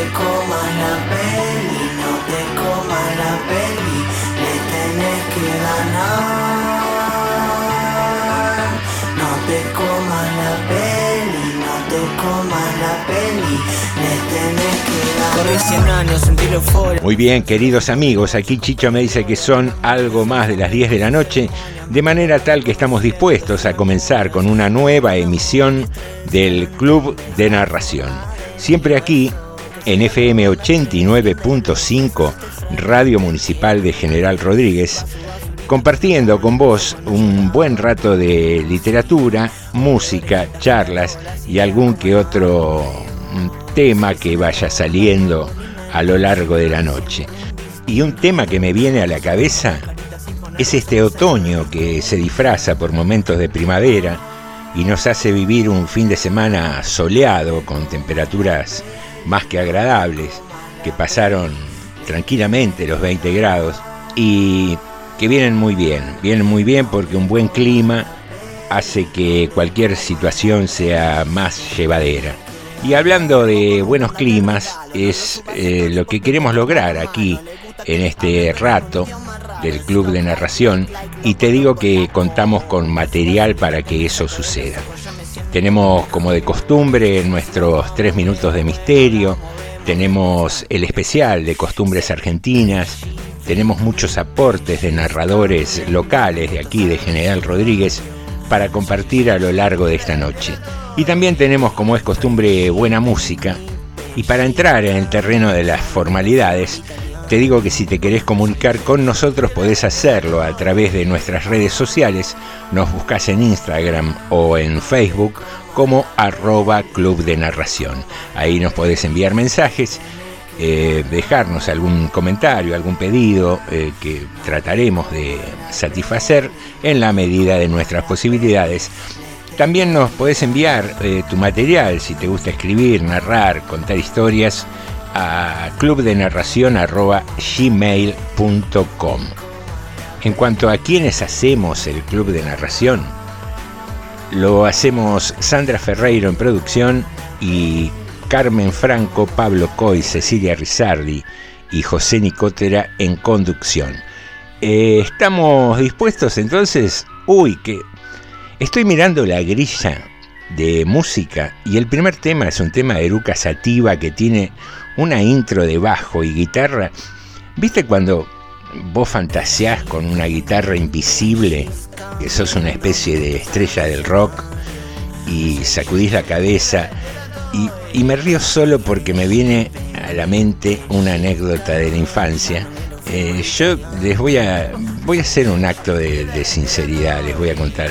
te comas la peli, no te comas la peli, le tenés que ganar. No te comas la peli, no te comas la peli, le tenés que ganar. Corre 100 años, sentir euforia. Muy bien, queridos amigos, aquí Chicho me dice que son algo más de las 10 de la noche, de manera tal que estamos dispuestos a comenzar con una nueva emisión del Club de Narración. Siempre aquí, en FM 89.5, Radio Municipal de General Rodríguez, compartiendo con vos un buen rato de literatura, música, charlas y algún que otro mm, tema que vaya saliendo a lo largo de la noche. Y un tema que me viene a la cabeza es este otoño que se disfraza por momentos de primavera y nos hace vivir un fin de semana soleado con temperaturas más que agradables, que pasaron tranquilamente los 20 grados y que vienen muy bien, vienen muy bien porque un buen clima hace que cualquier situación sea más llevadera. Y hablando de buenos climas, es eh, lo que queremos lograr aquí en este rato del Club de Narración y te digo que contamos con material para que eso suceda. Tenemos como de costumbre nuestros tres minutos de misterio, tenemos el especial de costumbres argentinas, tenemos muchos aportes de narradores locales de aquí, de General Rodríguez, para compartir a lo largo de esta noche. Y también tenemos, como es costumbre, buena música. Y para entrar en el terreno de las formalidades, te digo que si te querés comunicar con nosotros podés hacerlo a través de nuestras redes sociales. Nos buscas en Instagram o en Facebook como arroba club de narración. Ahí nos podés enviar mensajes, eh, dejarnos algún comentario, algún pedido eh, que trataremos de satisfacer en la medida de nuestras posibilidades. También nos podés enviar eh, tu material si te gusta escribir, narrar, contar historias a clubdenarración.gmail.com. En cuanto a quienes hacemos el club de narración, lo hacemos Sandra Ferreiro en producción y Carmen Franco, Pablo Coy, Cecilia Rizardi y José Nicotera en conducción. Eh, ¿Estamos dispuestos entonces? Uy, que estoy mirando la grilla de música y el primer tema es un tema de Eruca Sativa que tiene una intro de bajo y guitarra. ¿Viste cuando vos fantaseás con una guitarra invisible, que sos una espcie de estrella del rock y sacudís la cabeza? Y, me río solo porque me viene a la mente una anécdota de la infancia. Eh, yo les voy a, voy a hacer un acto de, sinceridad, les voy a contar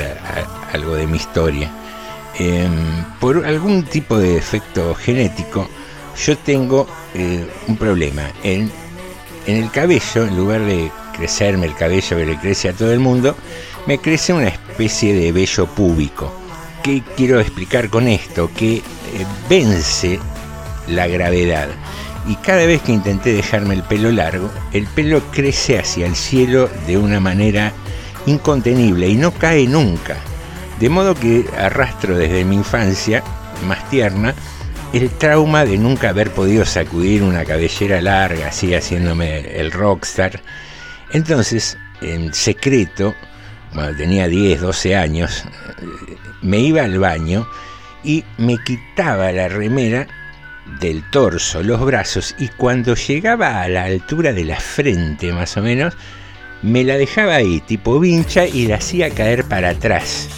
algo de mi historia. Em, por algún tipo de defecto genético, yo tengo eh, un problema. En, el cabello, en lugar de crecerme el cabello que le crece a todo el mundo, me crece una especie de vello púbico. ¿Qué quiero explicar con esto? Que eh, vence la gravedad. Y cada vez que intenté dejarme el pelo largo, el pelo crece hacia el cielo de una manera incontenible y no cae nunca. De modo que arrastro desde mi infancia más tierna el trauma de nunca haber podido sacudir una cabellera larga, así haciéndome el rockstar. Entonces, en secreto, cuando tenía 10, 12 años, me iba al baño y me quitaba la remera del torso, los brazos, y cuando llegaba a la altura de la frente más o menos, me la dejaba ahí, tipo vincha, y la hacía caer para atrás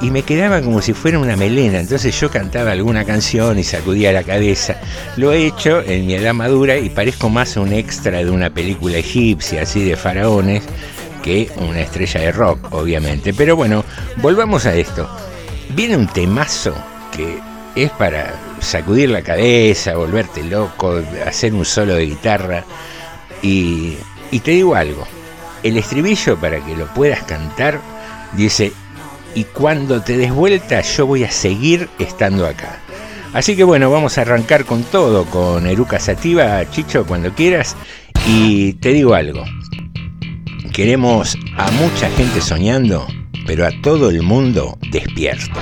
y me quedaba como si fuera una melena. Entonces yo cantaba alguna canción y sacudía la cabeza. Lo he hecho en mi edad madura y parezco más un extra de una película egipcia, así de faraones, que una estrella de rock, obviamente. Pero bueno, volvamos a esto. Viene un temazo que es para sacudir la cabeza, volverte loco, hacer un solo de guitarra. Y, y te digo algo, el estribillo para que lo puedas cantar dice y cuando te des vuelta yo voy a seguir estando acá. Así que bueno, vamos a arrancar con todo, con Eruca Sativa, Chicho, cuando quieras. Y te digo algo, queremos a mucha gente soñando, pero a todo el mundo despierto.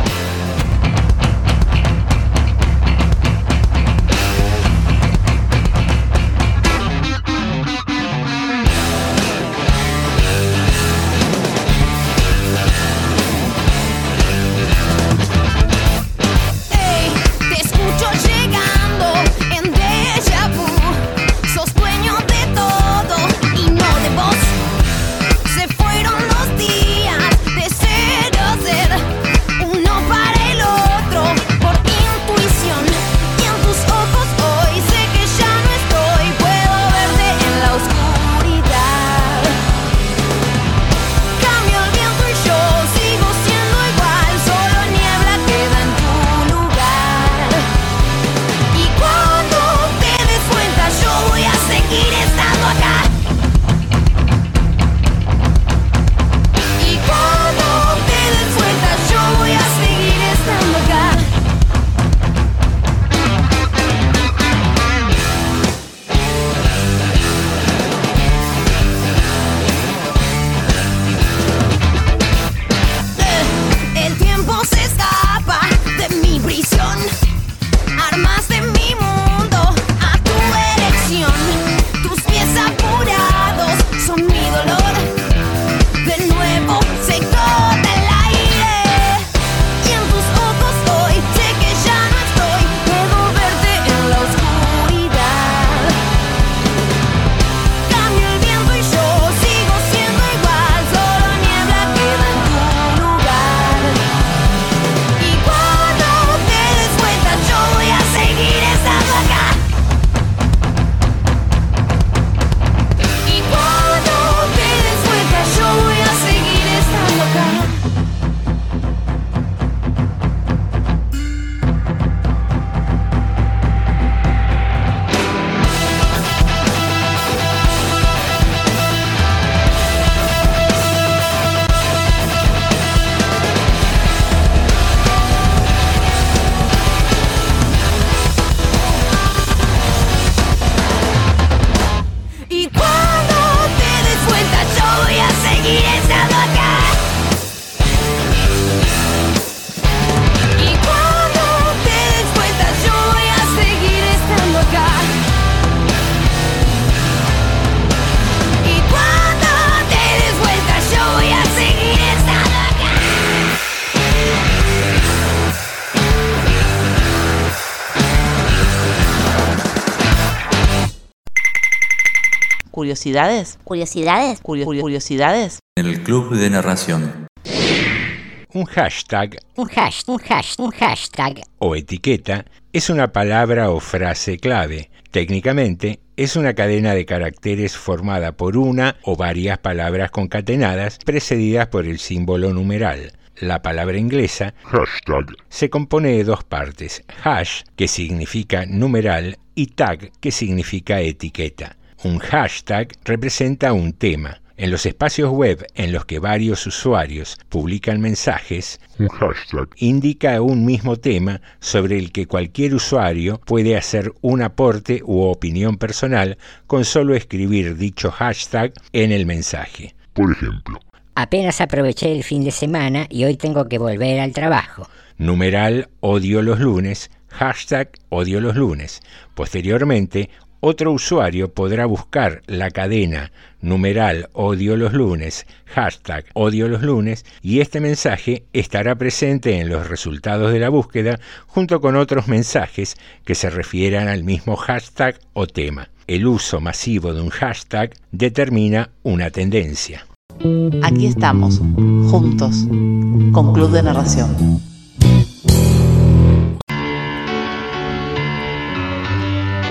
Curiosidades, curiosidades, curiosidades. En el club de narración. Un hashtag, un hash, un hash, un hashtag o etiqueta es una palabra o frase clave. Técnicamente, es una cadena de caracteres formada por una o varias palabras concatenadas precedidas por el símbolo numeral. La palabra inglesa hashtag se compone de dos partes, hash, que significa numeral, y tag, que significa etiqueta. Un hashtag representa un tema. En los espacios web en los que varios usuarios publican mensajes, un hashtag indica un mismo tema sobre el que cualquier usuario puede hacer un aporte u opinión personal con solo escribir dicho hashtag en el mensaje. Por ejemplo, Apenas aproveché el fin de semana y hoy tengo que volver al trabajo. Numeral odio los lunes, hashtag odio los lunes. Posteriormente, otro usuario podrá buscar la cadena numeral odio los lunes, hashtag odio los lunes, y este mensaje estará presente en los resultados de la búsqueda junto con otros mensajes que se refieran al mismo hashtag o tema. El uso masivo de un hashtag determina una tendencia. Aquí estamos, juntos, con Club de Narración.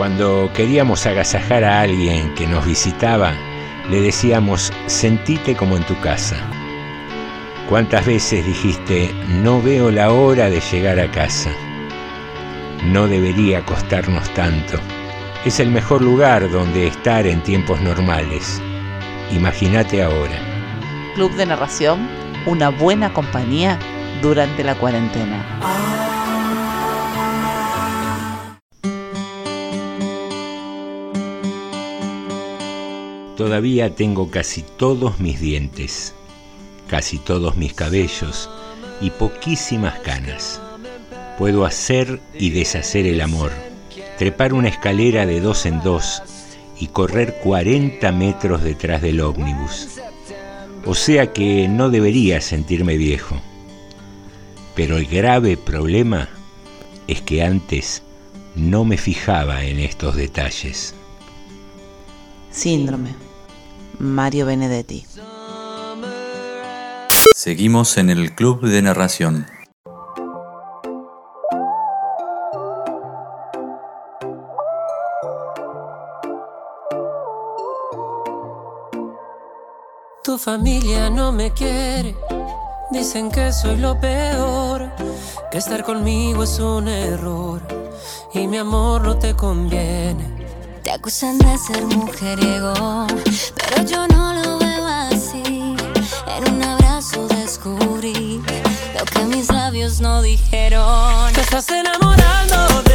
Cuando queríamos agasajar a alguien que nos visitaba, le decíamos, sentite como en tu casa. ¿Cuántas veces dijiste, no veo la hora de llegar a casa? No debería costarnos tanto. Es el mejor lugar donde estar en tiempos normales. Imagínate ahora. Club de Narración, una buena compañía durante la cuarentena. Todavía tengo casi todos mis dientes, casi todos mis cabellos y poquísimas canas. Puedo hacer y deshacer el amor, trepar una escalera de dos en dos y correr 40 metros detrás del ómnibus. O sea que no debería sentirme viejo. Pero el grave problema es que antes no me fijaba en estos detalles. Síndrome. Mario Benedetti. Seguimos en el club de narración. Tu familia no me quiere, dicen que soy lo peor, que estar conmigo es un error y mi amor no te conviene. Te acusan de ser mujeriego, pero yo no lo veo así. En un abrazo descubrí lo que mis labios no dijeron. Te estás enamorando de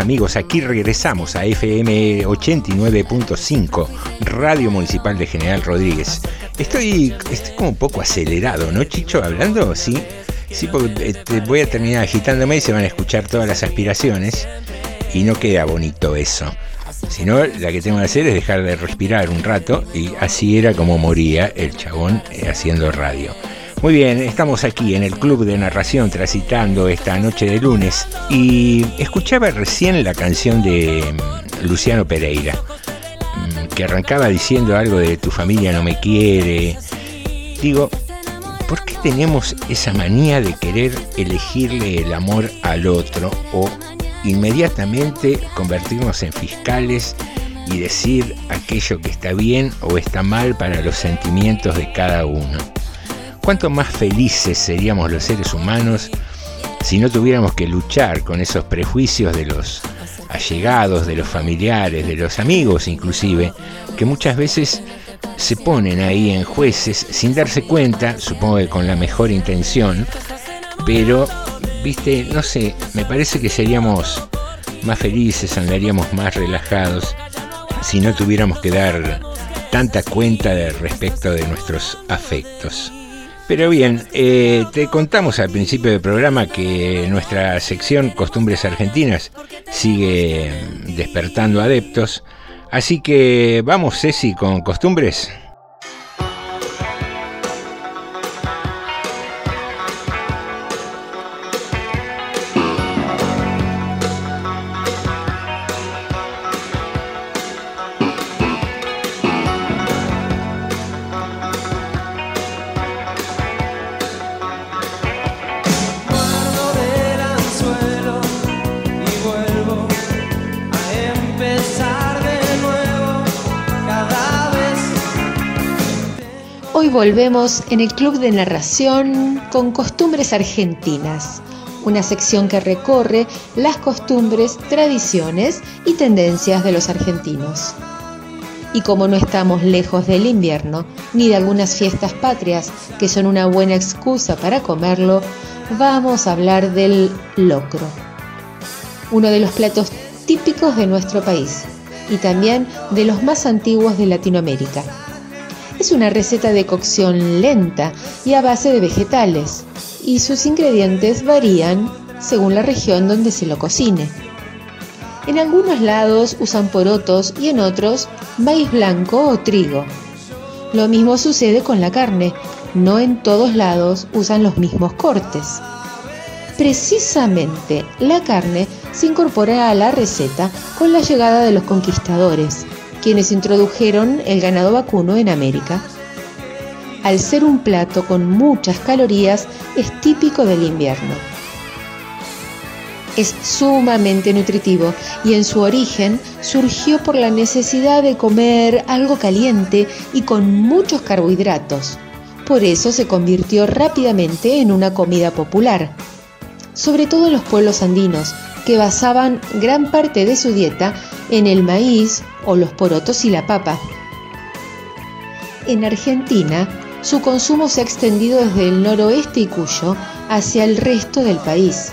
amigos, aquí regresamos a FM 89.5, Radio Municipal de General Rodríguez. Estoy, estoy como un poco acelerado, ¿no, Chicho? Hablando, sí. Sí, porque este, voy a terminar agitándome y se van a escuchar todas las aspiraciones y no queda bonito eso. Si no, la que tengo que hacer es dejar de respirar un rato y así era como moría el chabón eh, haciendo radio. Muy bien, estamos aquí en el Club de Narración transitando esta noche de lunes y escuchaba recién la canción de mm, Luciano Pereira, mm, que arrancaba diciendo algo de tu familia no me quiere. Digo, ¿por qué tenemos esa manía de querer elegirle el amor al otro o inmediatamente convertirnos en fiscales y decir aquello que está bien o está mal para los sentimientos de cada uno? ¿Cuánto más felices seríamos los seres humanos si no tuviéramos que luchar con esos prejuicios de los allegados, de los familiares, de los amigos inclusive, que muchas veces se ponen ahí en jueces sin darse cuenta, supongo que con la mejor intención, pero viste, no sé, me parece que seríamos más felices, andaríamos más relajados si no tuviéramos que dar tanta cuenta respecto de nuestros afectos. Pero bien, eh, te contamos al principio del programa que nuestra sección Costumbres Argentinas sigue despertando adeptos. Así que vamos, Ceci, con costumbres. Volvemos en el Club de Narración con Costumbres Argentinas, una sección que recorre las costumbres, tradiciones y tendencias de los argentinos. Y como no estamos lejos del invierno, ni de algunas fiestas patrias que son una buena excusa para comerlo, vamos a hablar del locro, uno de los platos típicos de nuestro país y también de los más antiguos de Latinoamérica. Es una receta de cocción lenta y a base de vegetales, y sus ingredientes varían según la región donde se lo cocine. En algunos lados usan porotos y en otros maíz blanco o trigo. Lo mismo sucede con la carne, no en todos lados usan los mismos cortes. Precisamente la carne se incorpora a la receta con la llegada de los conquistadores, quienes introdujeron el ganado vacuno en América. Al ser un plato con muchas calorías, es típico del invierno. Es sumamente nutritivo y en su origen surgió por la necesidad de comer algo caliente y con muchos carbohidratos. Por eso se convirtió rápidamente en una comida popular, sobre todo en los pueblos andinos, que basaban gran parte de su dieta en el maíz o los porotos y la papa. En Argentina, su consumo se ha extendido desde el noroeste y Cuyo hacia el resto del país.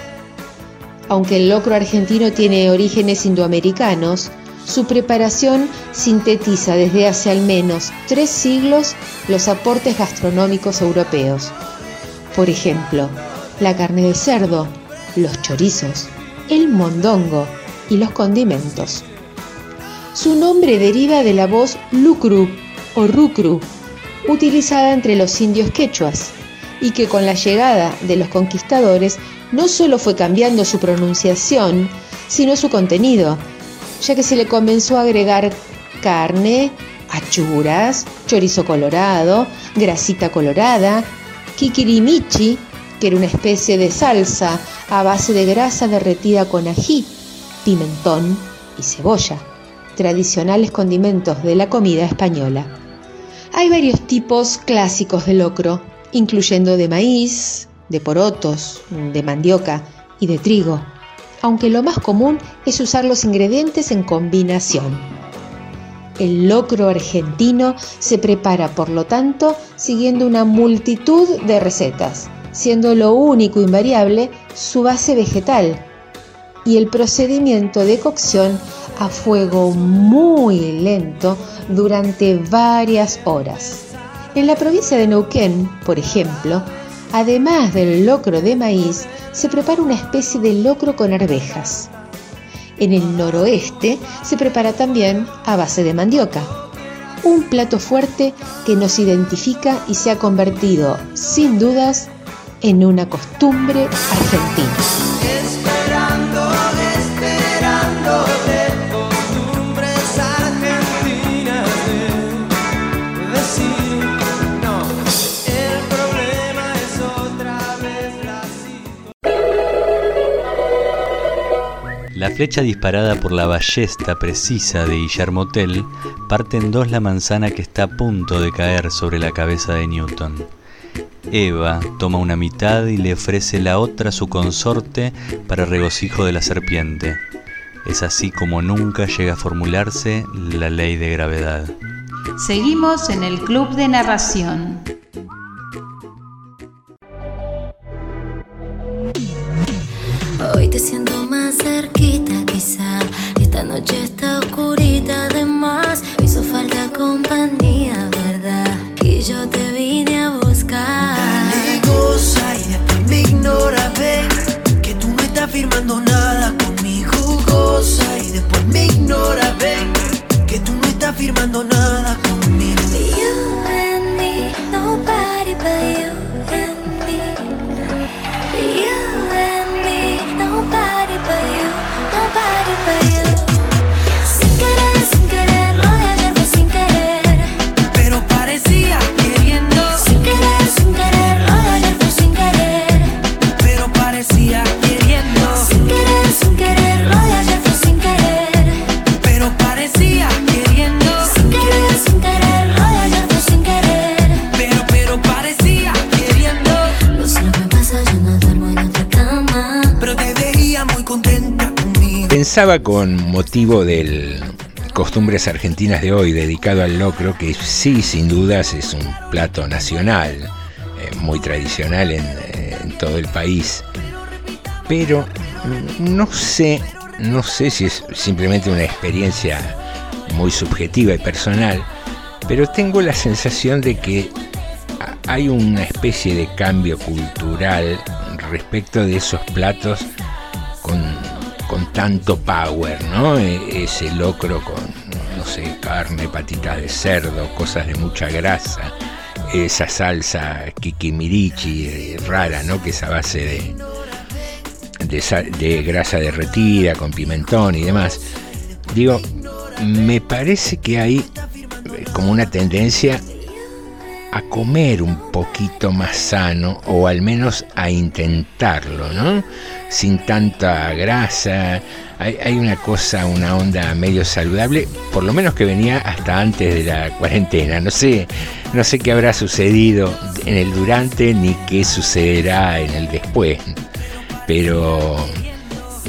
Aunque el locro argentino tiene orígenes indoamericanos, su preparación sintetiza desde hace al menos tres siglos los aportes gastronómicos europeos. Por ejemplo, la carne de cerdo, los chorizos, el mondongo y los condimentos. Su nombre deriva de la voz lucru o rucru, utilizada entre los indios quechuas, y que con la llegada de los conquistadores no solo fue cambiando su pronunciación, sino su contenido, ya que se le comenzó a agregar carne, achuras, chorizo colorado, grasita colorada, kikirimichi, que era una especie de salsa a base de grasa derretida con ají, pimentón y cebolla, tradicionales condimentos de la comida española. Hay varios tipos clásicos de locro, incluyendo de maíz, de porotos, de mandioca y de trigo, aunque lo más común es usar los ingredientes en combinación. El locro argentino se prepara, por lo tanto, siguiendo una multitud de recetas, siendo lo único invariable su base vegetal y el procedimiento de cocción a fuego muy lento durante varias horas. En la provincia de Neuquén, por ejemplo, además del locro de maíz, se prepara una especie de locro con arvejas. En el noroeste se prepara también a base de mandioca. Un plato fuerte que nos identifica y se ha convertido, sin dudas, en una costumbre argentina. Esperando, esperando de costumbres argentinas de decir no. El problema es otra vez la La flecha disparada por la ballesta precisa de Guillermo Tell parte en dos la manzana que está a punto de caer sobre la cabeza de Newton. Eva toma una mitad y le ofrece la otra a su consorte para regocijo de la serpiente. Es así como nunca llega a formularse la ley de gravedad. Seguimos en el Club de Narración. siento más cerquita quizá. Esta noche está oscurita además. Hizo falta compañía, ¿verdad? Y yo te vine a buscar. Dale, goza y después me ignora, ven Que tú no estás firmando nada conmigo. Goza y después me ignora, ven Que tú no estás firmando nada conmigo. You and me, nobody but you Pensaba con motivo del Costumbres Argentinas de hoy dedicado al locro, que sí, sin dudas, es un plato nacional, eh, muy tradicional en, en todo el país. Pero no sé, no sé si es simplemente una experiencia muy subjetiva y personal, pero tengo la sensación de que hay una especie de cambio cultural respecto de esos platos tanto power, ¿no? E- Ese locro con, no sé, carne, patitas de cerdo, cosas de mucha grasa, esa salsa kikimirichi eh, rara, ¿no? Que es a base de, de, de grasa derretida, con pimentón y demás. Digo, me parece que hay eh, como una tendencia a comer un poquito más sano o al menos a intentarlo, ¿no? Sin tanta grasa. Hay, una cosa, una onda medio saludable, por lo menos que venía hasta antes de la cuarentena. No sé, no sé qué habrá sucedido en el durante ni qué sucederá en el después. Pero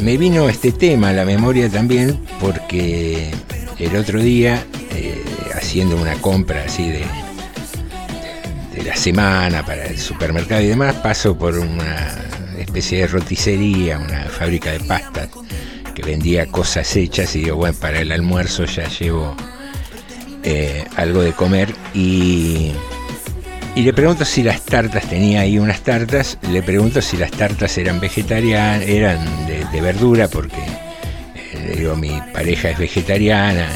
me vino este tema a la memoria también porque el otro día, eh, haciendo una compra así de la semana para el supermercado y demás, paso por una especie de roticería, una fábrica de pastas que vendía cosas hechas y digo, bueno, para el almuerzo ya llevo eh, algo de comer y, y le pregunto si las tartas, tenía ahí unas tartas, le pregunto si las tartas eran vegetarianas, eran de, verdura porque eh, digo, mi pareja es vegetariana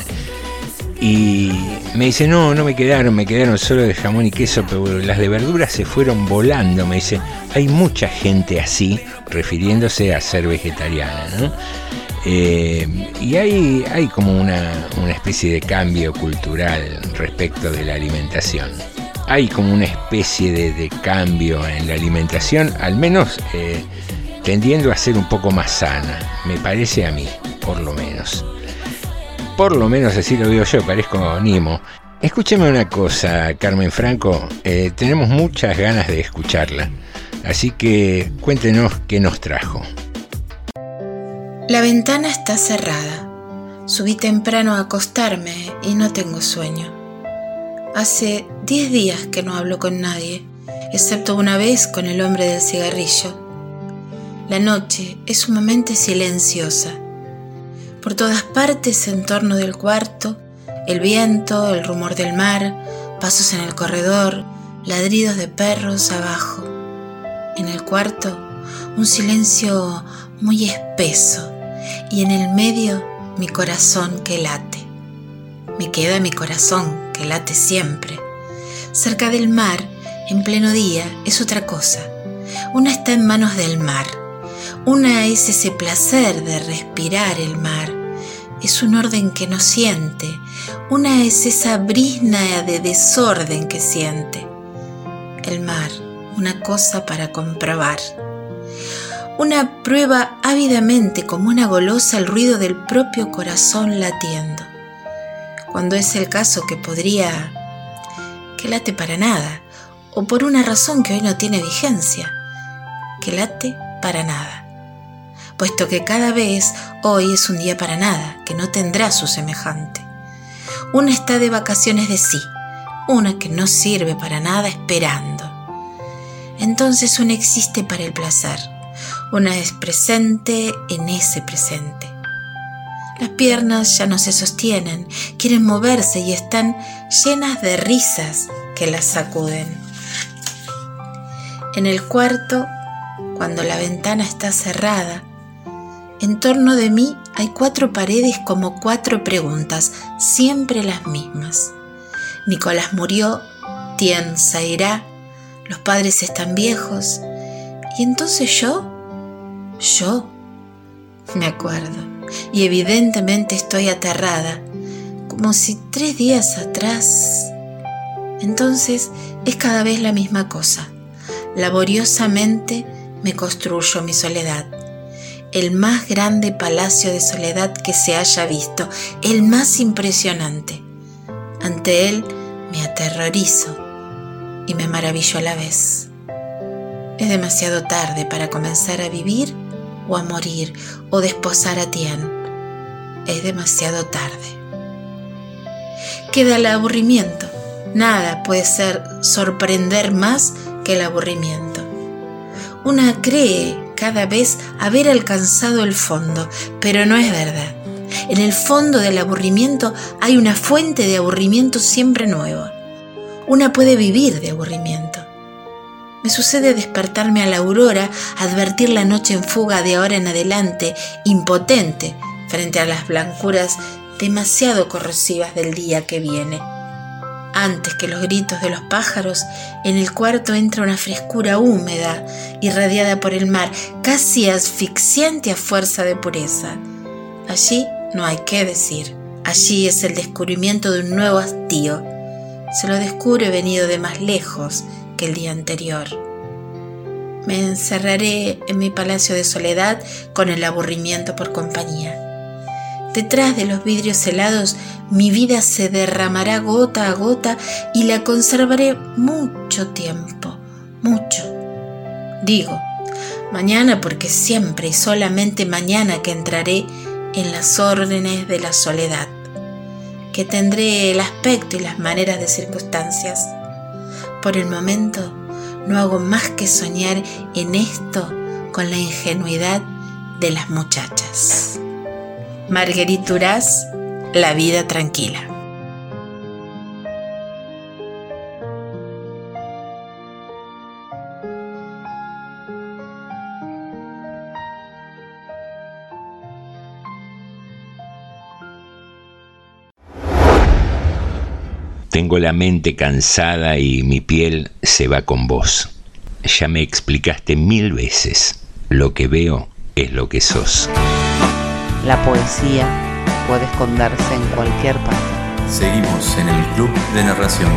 y me dice, no, no me quedaron, me quedaron solo de jamón y queso, pero las de verduras se fueron volando. Me dice, hay mucha gente así, refiriéndose a ser vegetariana, ¿no? Eh, y hay, hay como una, una especie de cambio cultural respecto de la alimentación. Hay como una especie de, cambio en la alimentación, al menos eh, tendiendo a ser un poco más sana, me parece a mí, por lo menos por lo menos así lo veo yo, parezco Nimo. Escúcheme una cosa, Carmen Franco, eh, tenemos muchas ganas de escucharla, así que cuéntenos qué nos trajo. La ventana está cerrada. Subí temprano a acostarme y no tengo sueño. Hace 10 días que no hablo con nadie, excepto una vez con el hombre del cigarrillo. La noche es sumamente silenciosa. Por todas partes en torno del cuarto, el viento, el rumor del mar, pasos en el corredor, ladridos de perros abajo. En el cuarto, un silencio muy espeso y en el medio mi corazón que late. Me queda mi corazón que late siempre. Cerca del mar, en pleno día, es otra cosa. Una está en manos del mar. Una es ese placer de respirar el mar. Es un orden que no siente. Una es esa brisna de desorden que siente. El mar, una cosa para comprobar. Una prueba ávidamente como una golosa el ruido del propio corazón latiendo. Cuando es el caso que podría... que late para nada, o por una razón que hoy no tiene vigencia, que late para nada puesto que cada vez hoy es un día para nada, que no tendrá su semejante. Una está de vacaciones de sí, una que no sirve para nada esperando. Entonces una existe para el placer, Una es presente en ese presente. Las piernas ya no se sostienen, quieren moverse y están llenas de risas que las sacuden. En el cuarto, cuando la ventana está cerrada, en torno de mí hay cuatro paredes como cuatro preguntas, siempre las mismas. Nicolás murió, Tien se irá, los padres están viejos, y entonces yo, yo, me acuerdo y evidentemente estoy aterrada, como si tres días atrás. Entonces es cada vez la misma cosa. Laboriosamente me construyo mi soledad, el más grande palacio de soledad que se haya visto, el más impresionante. Ante él me aterrorizo y me maravillo a la vez. Es demasiado tarde para comenzar a vivir o a morir o desposar a Tien. Es demasiado tarde. Queda el aburrimiento. Nada puede ser sorprender más que el aburrimiento. Una cree cada vez haber alcanzado el fondo, pero no es verdad. En el fondo del aburrimiento hay una fuente de aburrimiento siempre nueva. Una puede vivir de aburrimiento. Me sucede despertarme a la aurora, advertir la noche en fuga de ahora en adelante, impotente frente a las blancuras demasiado corrosivas del día que viene. Antes que los gritos de los pájaros, en el cuarto entra una frescura húmeda, irradiada por el mar, casi asfixiante a fuerza de pureza. Allí no hay qué decir. Allí es el descubrimiento de un nuevo hastío. Se lo descubre venido de más lejos, que el día anterior. Me encerraré en mi palacio de soledad con el aburrimiento por compañía. Detrás de los vidrios helados mi vida se derramará gota a gota y la conservaré mucho tiempo, mucho. Digo, mañana porque siempre y solamente mañana que entraré en las órdenes de la soledad, que tendré el aspecto y las maneras de circunstancias por el momento no hago más que soñar en esto con la ingenuidad de las muchachas. Marguerite Duras, La vida tranquila. Tengo la mente cansada y mi piel se va con vos. Ya me explicaste mil veces. Lo que veo es lo que sos. La poesía puede esconderse en cualquier parte. Seguimos en el Club de Narración.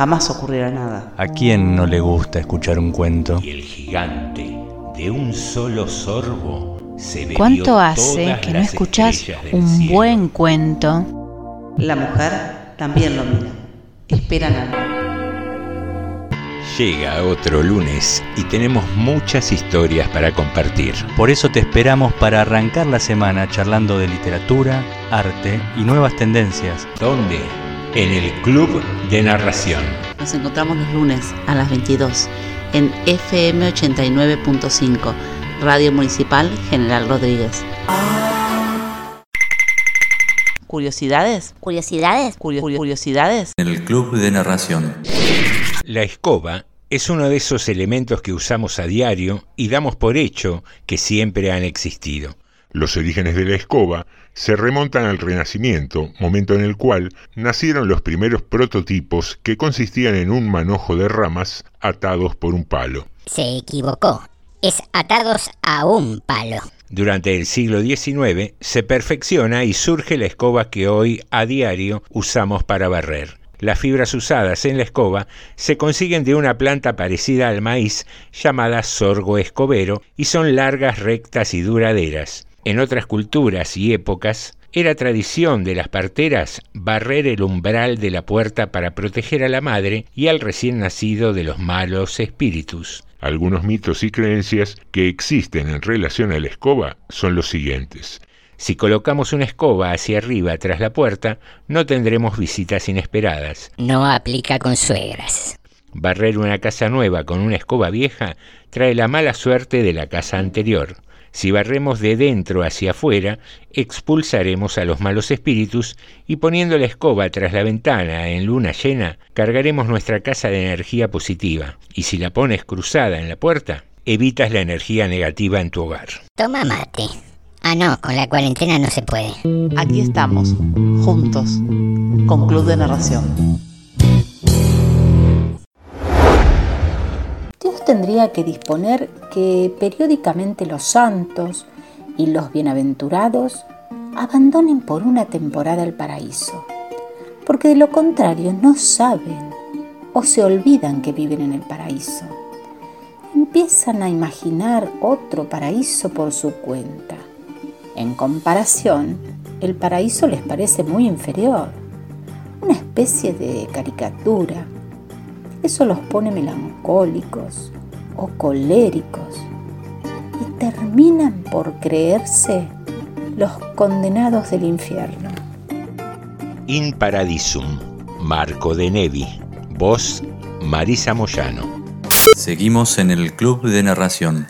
Jamás ocurrirá nada. ¿A quién no le gusta escuchar un cuento? Y el gigante, de un solo sorbo, se bebió ¿Cuánto hace todas que no del un cielo. buen cuento? La mujer también lo mira. Esperan algo. Llega otro lunes y tenemos muchas historias para compartir. Por eso te esperamos para arrancar la semana charlando de literatura, arte y nuevas tendencias. ¿Dónde? En el Club de Narración. Nos encontramos los lunes a las 22 en FM 89.5, Radio Municipal General Rodríguez. ¿Curiosidades? ¿Curiosidades? Curio- curio- ¿Curiosidades? En el Club de Narración. La escoba es uno de esos elementos que usamos a diario y damos por hecho que siempre han existido. Los orígenes de la escoba se remontan al Renacimiento, momento en el cual nacieron los primeros prototipos que consistían en un manojo de ramas atados por un palo. Se equivocó. Es atados a un palo. Durante el siglo XIX se perfecciona y surge la escoba que hoy a diario usamos para barrer. Las fibras usadas en la escoba se consiguen de una planta parecida al maíz llamada sorgo escobero y son largas, rectas y duraderas. En otras culturas y épocas era tradición de las parteras barrer el umbral de la puerta para proteger a la madre y al recién nacido de los malos espíritus. Algunos mitos y creencias que existen en relación a la escoba son los siguientes. Si colocamos una escoba hacia arriba tras la puerta, no tendremos visitas inesperadas. No aplica con suegras. Barrer una casa nueva con una escoba vieja trae la mala suerte de la casa anterior. Si barremos de dentro hacia afuera, expulsaremos a los malos espíritus y poniendo la escoba tras la ventana en luna llena, cargaremos nuestra casa de energía positiva. Y si la pones cruzada en la puerta, evitas la energía negativa en tu hogar. Toma mate. Ah, no, con la cuarentena no se puede. Aquí estamos, juntos, con Club de Narración. Tendría que disponer que periódicamente los santos y los bienaventurados abandonen por una temporada el paraíso, porque de lo contrario no saben o se olvidan que viven en el paraíso. Empiezan a imaginar otro paraíso por su cuenta. En comparación, el paraíso les parece muy inferior, una especie de caricatura. Eso los pone melancólicos o coléricos y terminan por creerse los condenados del infierno. In Paradisum, Marco de Nevi, voz Marisa Moyano. Seguimos en el Club de Narración.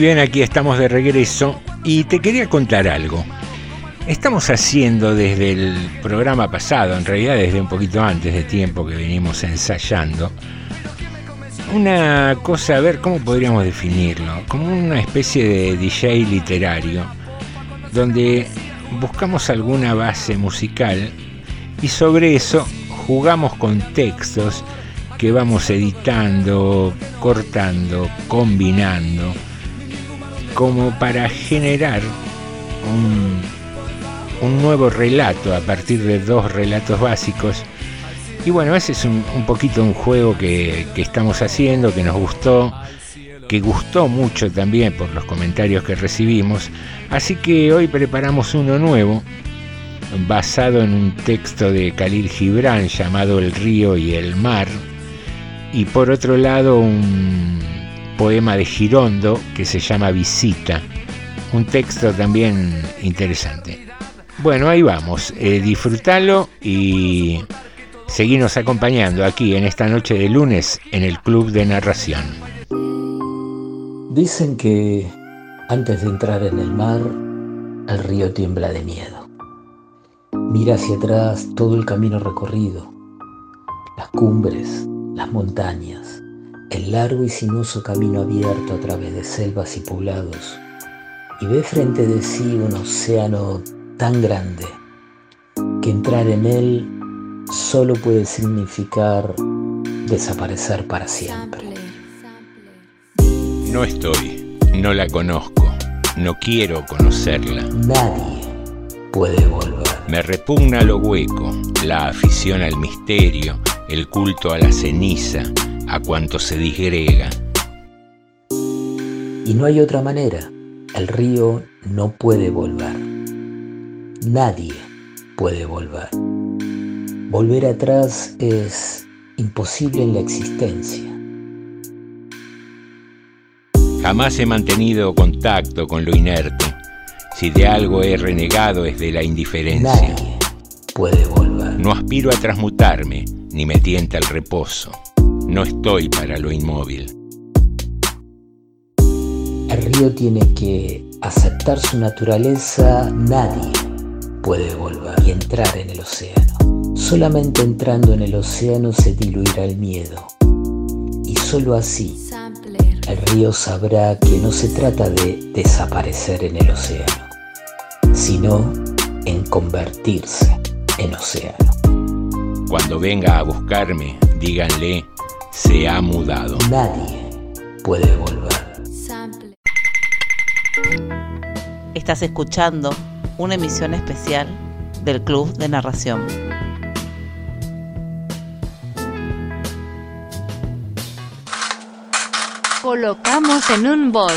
Bien, aquí estamos de regreso y te quería contar algo. Estamos haciendo desde el programa pasado, en realidad desde un poquito antes de tiempo que venimos ensayando, una cosa, a ver cómo podríamos definirlo, como una especie de DJ literario, donde buscamos alguna base musical y sobre eso jugamos con textos que vamos editando, cortando, combinando, como para generar un, nuevo relato a partir de dos relatos básicos. Y bueno, ese es un, un poquito un juego que, que estamos haciendo, que nos gustó, que gustó mucho también por los comentarios que recibimos. Así que hoy preparamos uno nuevo, basado en un texto de Khalil Gibran llamado El río y el mar. Y por otro lado un poema de Girondo que se llama Visita. Un texto también interesante. Bueno, ahí vamos. Eh, disfrútalo y seguimos acompañando aquí en esta noche de lunes en el Club de Narración. Dicen que antes de entrar en el mar, el río tiembla de miedo. Mira hacia atrás todo el camino recorrido, las cumbres, las montañas, el largo y sinuoso camino abierto a través de selvas y poblados, y ve frente de sí un océano tan grande que entrar en él solo puede significar desaparecer para siempre. No estoy, no la conozco, no quiero conocerla. Nadie puede volver. Me repugna lo hueco, la afición al misterio, el culto a la ceniza, a cuanto se disgrega. Y no hay otra manera. El río no puede volver. Nadie puede volver. Volver atrás es imposible en la existencia. Jamás he mantenido contacto con lo inerte. Si de algo he renegado es de la indiferencia. Nadie puede volver. No aspiro a transmutarme, ni me tienta el reposo. No estoy para lo inmóvil. El río tiene que aceptar su naturaleza. Nadie puede volver y entrar en el océano. Solamente entrando en el océano se diluirá el miedo. Y solo así el río sabrá que no se trata de desaparecer en el océano, sino en convertirse en océano. Cuando venga a buscarme, díganle, se ha mudado. Nadie puede volver. Estás escuchando una emisión especial del Club de Narración. Colocamos en un bol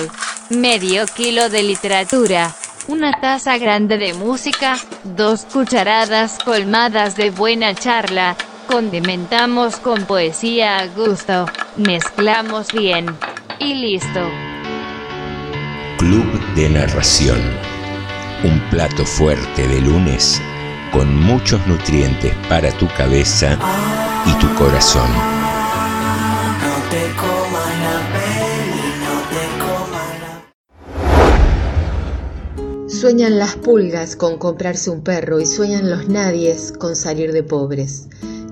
medio kilo de literatura, una taza grande de música, dos cucharadas colmadas de buena charla, condimentamos con poesía a gusto, mezclamos bien y listo. Club de Narración. Un plato fuerte de lunes con muchos nutrientes para tu cabeza y tu corazón. No te comas la Sueñan las pulgas con comprarse un perro y sueñan los nadies con salir de pobres.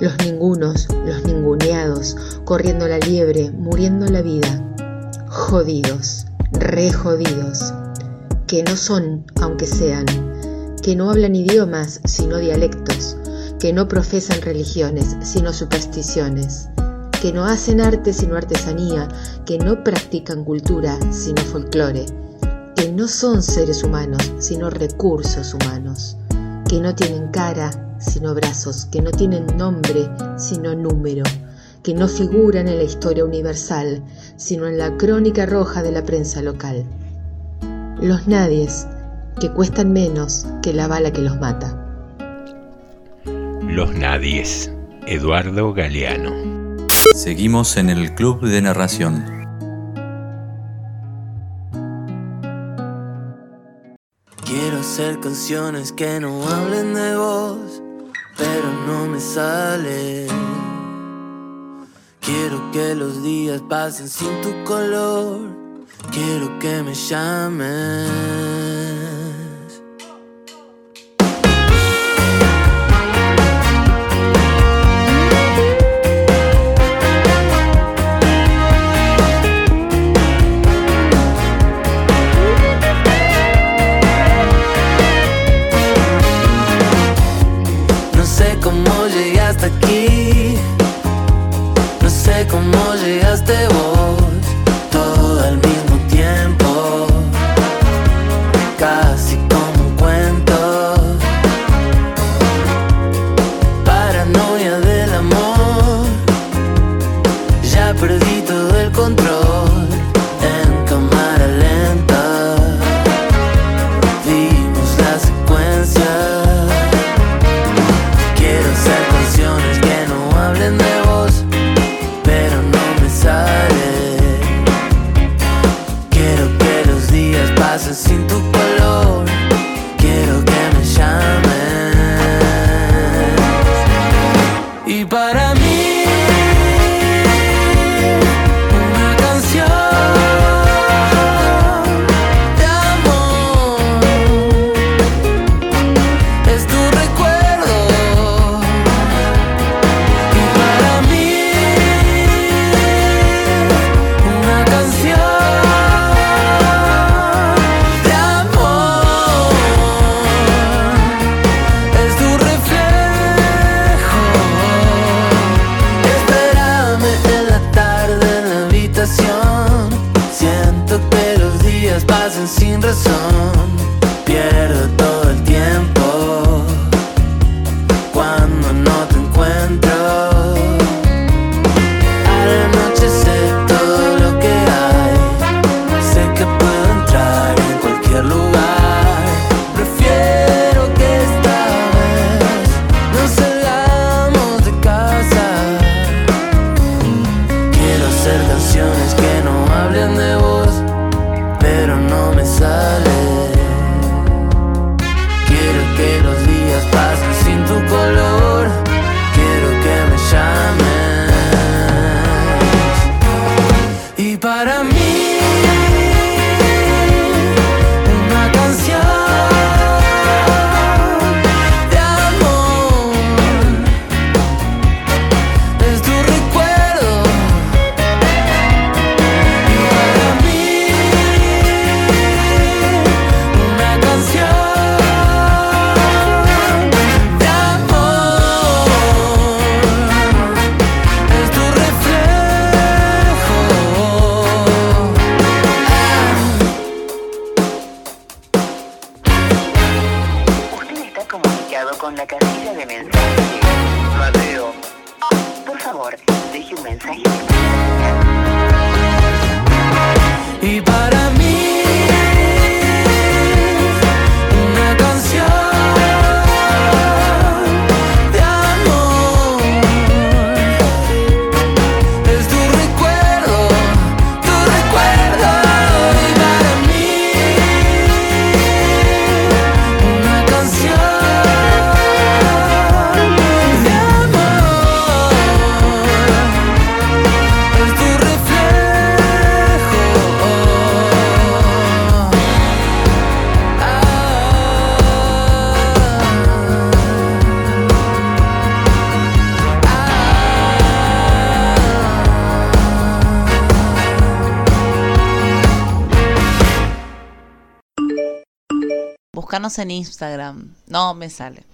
los ningunos, los ninguneados, corriendo la liebre, muriendo la vida, jodidos, re jodidos, que no son, aunque sean, que no hablan idiomas, sino dialectos, que no profesan religiones, sino supersticiones, que no hacen arte sino artesanía, que no practican cultura, sino folclore, que no son seres humanos, sino recursos humanos, que no tienen cara, sino brazos, que no tienen nombre, sino número, que no figuran en la historia universal, sino en la crónica roja de la prensa local. Los nadies, que cuestan menos que la bala que los mata. Los Nadies, Eduardo Galeano. Seguimos en el Club de Narración. Hacer canciones que no hablen de vos, pero no me sale. Quiero que los días pasen sin tu color. Quiero que me llames. Con la casilla de mensajes. Mateo. Por favor, deje un mensaje. Y para En Instagram. No me sale.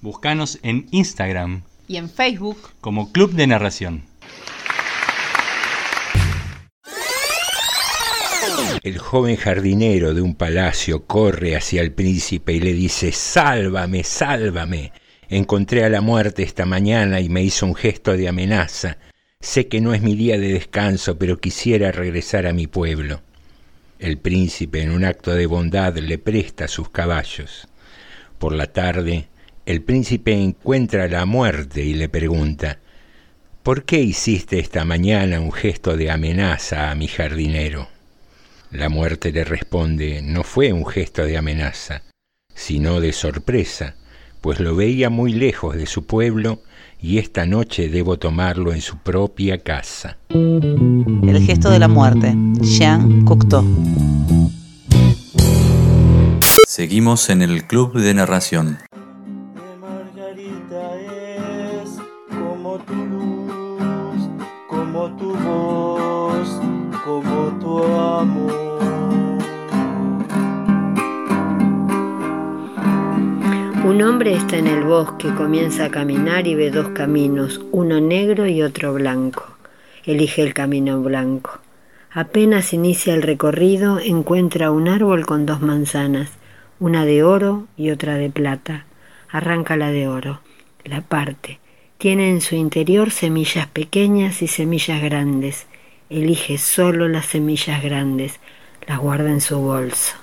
Buscanos en Instagram Y en Facebook. como Club de Narración. El joven jardinero de un palacio corre hacia el príncipe y le dice, Sálvame, sálvame. Encontré a la muerte esta mañana y me hizo un gesto de amenaza. Sé que no es mi día de descanso, pero quisiera regresar a mi pueblo. El príncipe, en un acto de bondad, le presta sus caballos. Por la tarde, el príncipe encuentra la muerte y le pregunta, ¿Por qué hiciste esta mañana un gesto de amenaza a mi jardinero? La muerte le responde, no fue un gesto de amenaza, sino de sorpresa, pues lo veía muy lejos de su pueblo y esta noche debo tomarlo en su propia casa. El gesto de la muerte, Jean Cocteau. Seguimos en el Club de Narración. Está en el bosque, comienza a caminar y ve dos caminos, uno negro y otro blanco. Elige el camino blanco. Apenas inicia el recorrido, encuentra un árbol con dos manzanas, una de oro y otra de plata. Arranca la de oro, la parte. Tiene en su interior semillas pequeñas y semillas grandes. Elige solo las semillas grandes, las guarda en su bolso.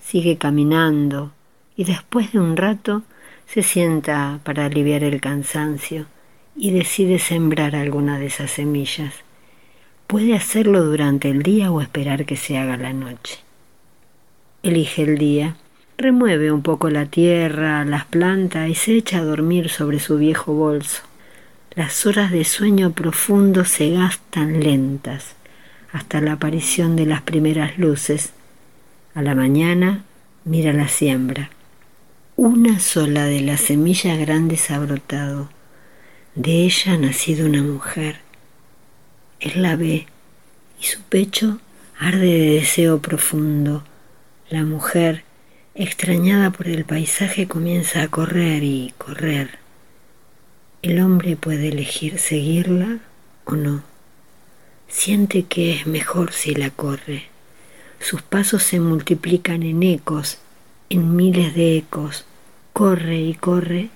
Sigue caminando, y después de un rato se sienta para aliviar el cansancio y decide sembrar alguna de esas semillas. Puede hacerlo durante el día o esperar que se haga la noche. Elige el día, remueve un poco la tierra, las plantas y se echa a dormir sobre su viejo bolso. Las horas de sueño profundo se gastan lentas hasta la aparición de las primeras luces. A la mañana mira la siembra. Una sola de las semillas grandes ha brotado. De ella ha nacido una mujer. Él la ve y su pecho arde de deseo profundo. La mujer, extrañada por el paisaje, comienza a correr y correr. El hombre puede elegir seguirla o no. Siente que es mejor si la corre. Sus pasos se multiplican en ecos en miles de ecos, corre y corre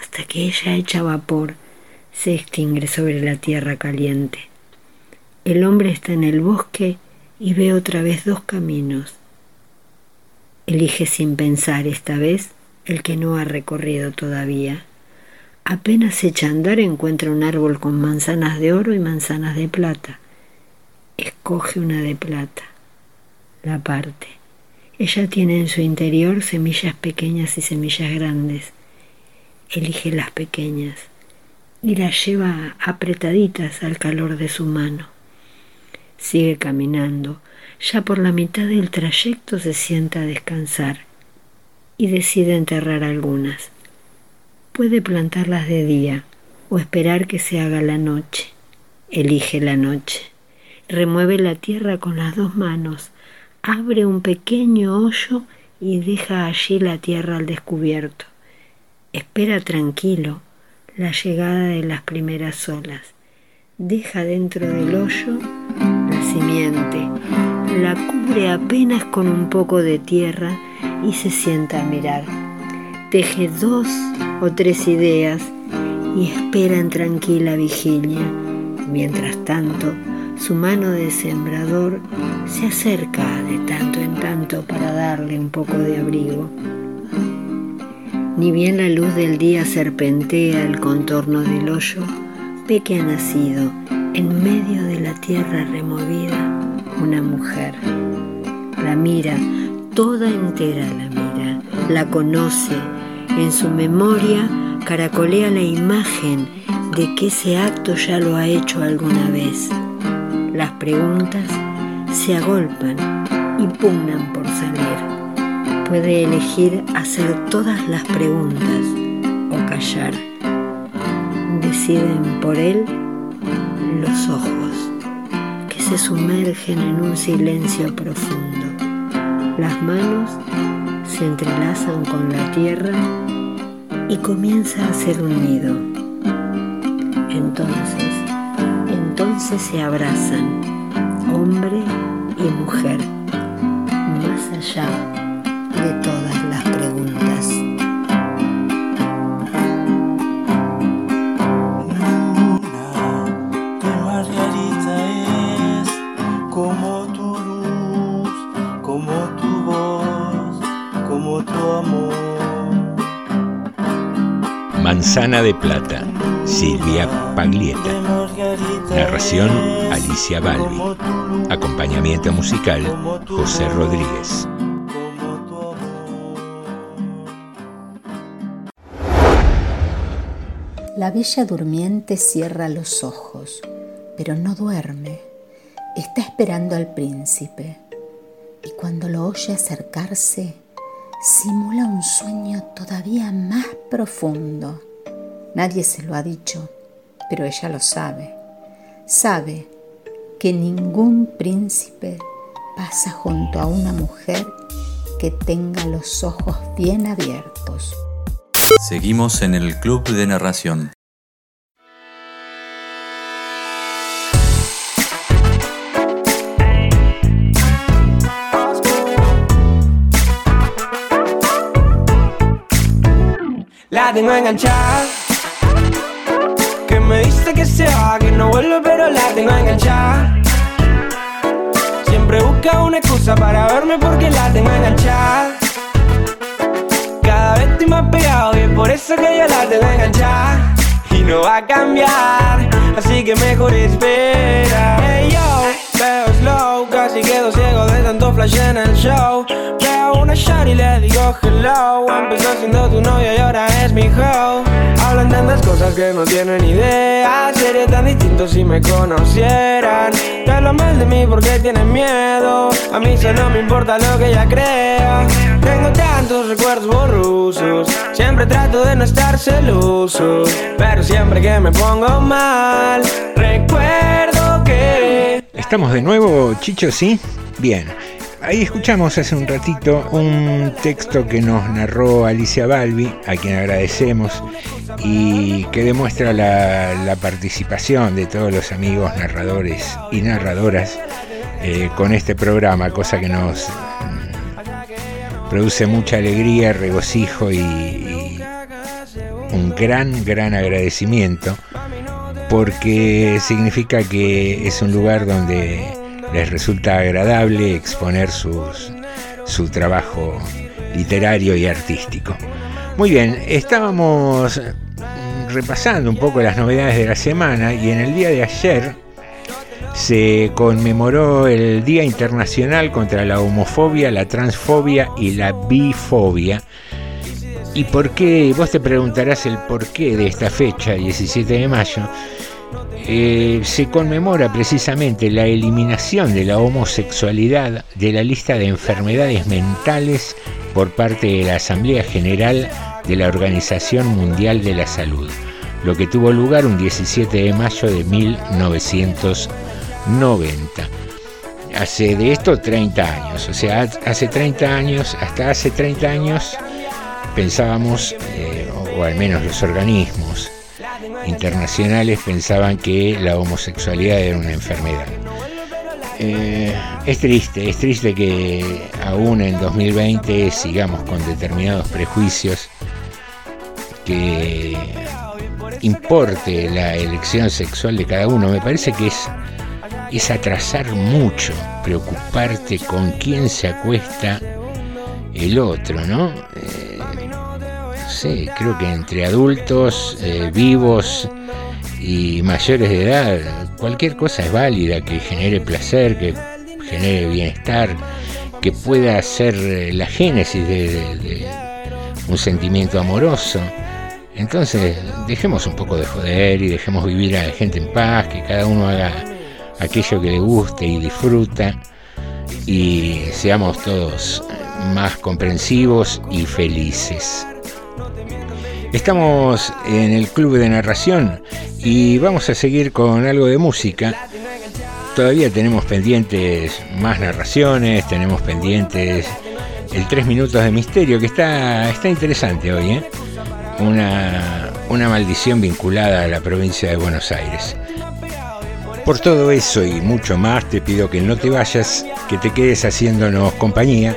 hasta que ella hecha vapor se extingue sobre la tierra caliente. El hombre está en el bosque y ve otra vez dos caminos. Elige sin pensar esta vez el que no ha recorrido todavía. Apenas echa a andar encuentra un árbol con manzanas de oro y manzanas de plata. Escoge una de plata, la parte. Ella tiene en su interior semillas pequeñas y semillas grandes. Elige las pequeñas y las lleva apretaditas al calor de su mano. Sigue caminando. Ya por la mitad del trayecto se sienta a descansar y decide enterrar algunas. Puede plantarlas de día o esperar que se haga la noche. Elige la noche. Remueve la tierra con las dos manos abre un pequeño hoyo y deja allí la tierra al descubierto. Espera tranquilo la llegada de las primeras olas. Deja dentro del hoyo la simiente, la cubre apenas con un poco de tierra y se sienta a mirar. Teje dos o tres ideas y espera en tranquila vigilia. Mientras tanto, su mano de sembrador se acerca de tanto en tanto para darle un poco de abrigo. Ni bien la luz del día serpentea el contorno del hoyo, ve que ha nacido en medio de la tierra removida una mujer. La mira, toda entera la mira, la conoce, en su memoria caracolea la imagen de que ese acto ya lo ha hecho alguna vez. Las preguntas se agolpan y pugnan por salir. Puede elegir hacer todas las preguntas o callar. Deciden por él los ojos que se sumergen en un silencio profundo. Las manos se entrelazan con la tierra y comienza a hacer un nido. Entonces, entonces se abrazan, hombre y mujer, más allá de todas las preguntas. Luna, tu margarita es como tu luz, como tu voz, como tu amor. Manzana de Plata, Silvia Paglieta. Narración, Alicia Balbi. Acompañamiento musical, José Rodríguez. La bella durmiente cierra los ojos, pero no duerme. Está esperando al príncipe y cuando lo oye acercarse, simula un sueño todavía más profundo. Nadie se lo ha dicho, pero ella lo sabe. Sabe que ningún príncipe pasa junto a una mujer que tenga los ojos bien abiertos. Seguimos en el Club de Narración. La tengo enganchada. Me dice que se va, que no vuelve, pero la tengo enganchada. Siempre busca una excusa para verme porque la tengo enganchada. Cada vez estoy más pegado y es por eso que yo la tengo enganchada. Y no va a cambiar, así que mejor espera. Hey yo, veo slow, casi quedo ciego de tanto flash en el show. Veo una shot y le digo hello. Empezó siendo tu novia y ahora es mi hoe. Hablan tantas cosas que no tienen idea. Sería tan distinto si me conocieran. Te hablan mal de mí porque tienen miedo. A mí solo me importa lo que ella crea. Tengo tantos recuerdos borrosos. Siempre trato de no estar celoso. Pero siempre que me pongo mal, recuerdo. ¿Estamos de nuevo, Chicho? Sí. Bien. Ahí escuchamos hace un ratito un texto que nos narró Alicia Balbi, a quien agradecemos, y que demuestra la, la participación de todos los amigos narradores y narradoras eh, con este programa, cosa que nos mm, produce mucha alegría, regocijo y, y un gran, gran agradecimiento, porque significa que es un lugar donde les resulta agradable exponer sus, su trabajo literario y artístico. Muy bien, estábamos repasando un poco las novedades de la semana y en el día de ayer se conmemoró el Día Internacional contra la Homofobia, la Transfobia y la Bifobia. ¿Y por qué? Vos te preguntarás el porqué de esta fecha, 17 de mayo. Eh, se conmemora precisamente la eliminación de la homosexualidad de la lista de enfermedades mentales por parte de la Asamblea General de la Organización Mundial de la Salud, lo que tuvo lugar un 17 de mayo de 1990. Hace de esto 30 años, o sea, hace 30 años, hasta hace 30 años pensábamos, eh, o al menos los organismos, internacionales pensaban que la homosexualidad era una enfermedad. Eh, es triste, es triste que aún en 2020 sigamos con determinados prejuicios que importe la elección sexual de cada uno. Me parece que es, es atrasar mucho, preocuparte con quién se acuesta el otro, ¿no? Eh, sé, creo que entre adultos, eh, vivos y mayores de edad, cualquier cosa es válida que genere placer, que genere bienestar, que pueda ser eh, la génesis de un sentimiento amoroso. Entonces, dejemos un poco de joder y dejemos vivir a la gente en paz, que cada uno haga aquello que le guste y disfruta y seamos todos más comprensivos y felices. Estamos en el club de narración y vamos a seguir con algo de música. Todavía tenemos pendientes más narraciones, tenemos pendientes el 3 minutos de misterio, que está, está interesante hoy, ¿eh? una, una maldición vinculada a la provincia de Buenos Aires. Por todo eso y mucho más te pido que no te vayas, que te quedes haciéndonos compañía.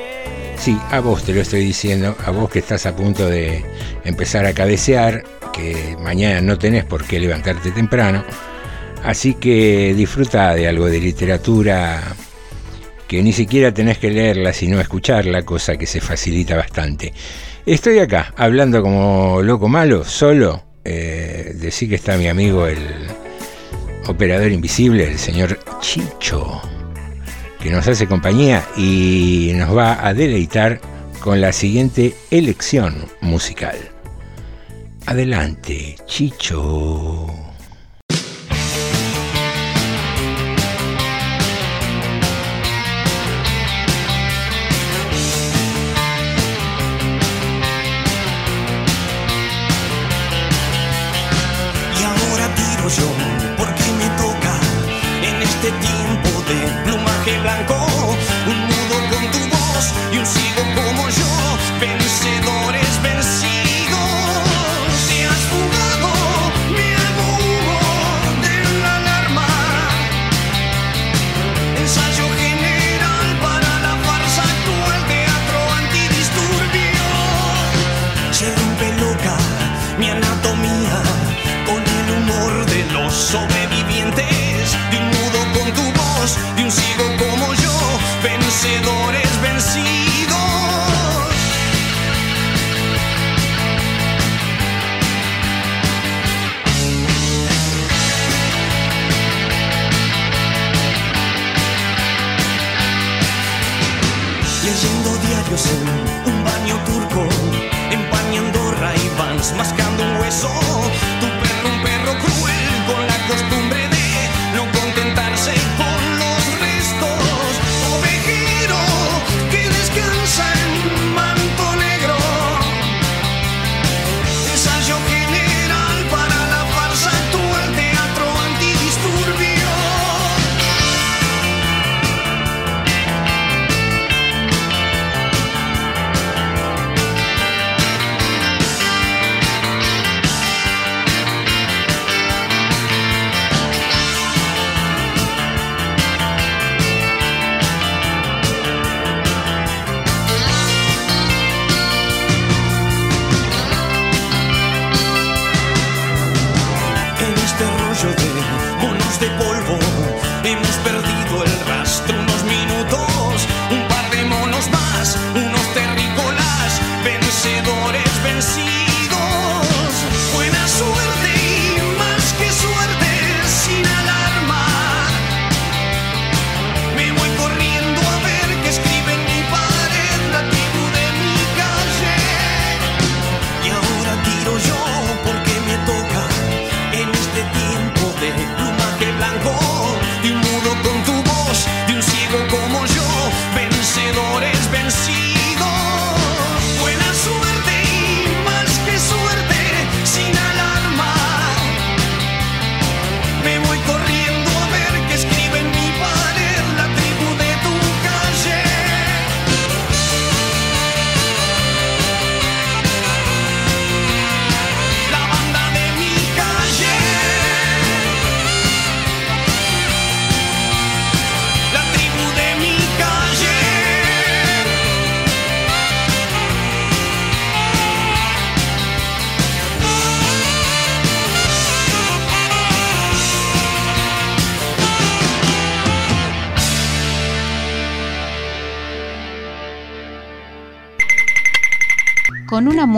Sí, a vos te lo estoy diciendo, a vos que estás a punto de empezar a cabecear, que mañana no tenés por qué levantarte temprano. Así que disfruta de algo de literatura que ni siquiera tenés que leerla sino escucharla, cosa que se facilita bastante. Estoy acá, hablando como loco malo, solo, eh, decir que está mi amigo el operador invisible, el señor Chicho, que nos hace compañía y nos va a deleitar con la siguiente elección musical. Adelante, Chicho. Blanco. En un baño turco, empañando Ray-Bans, mascando un hueso.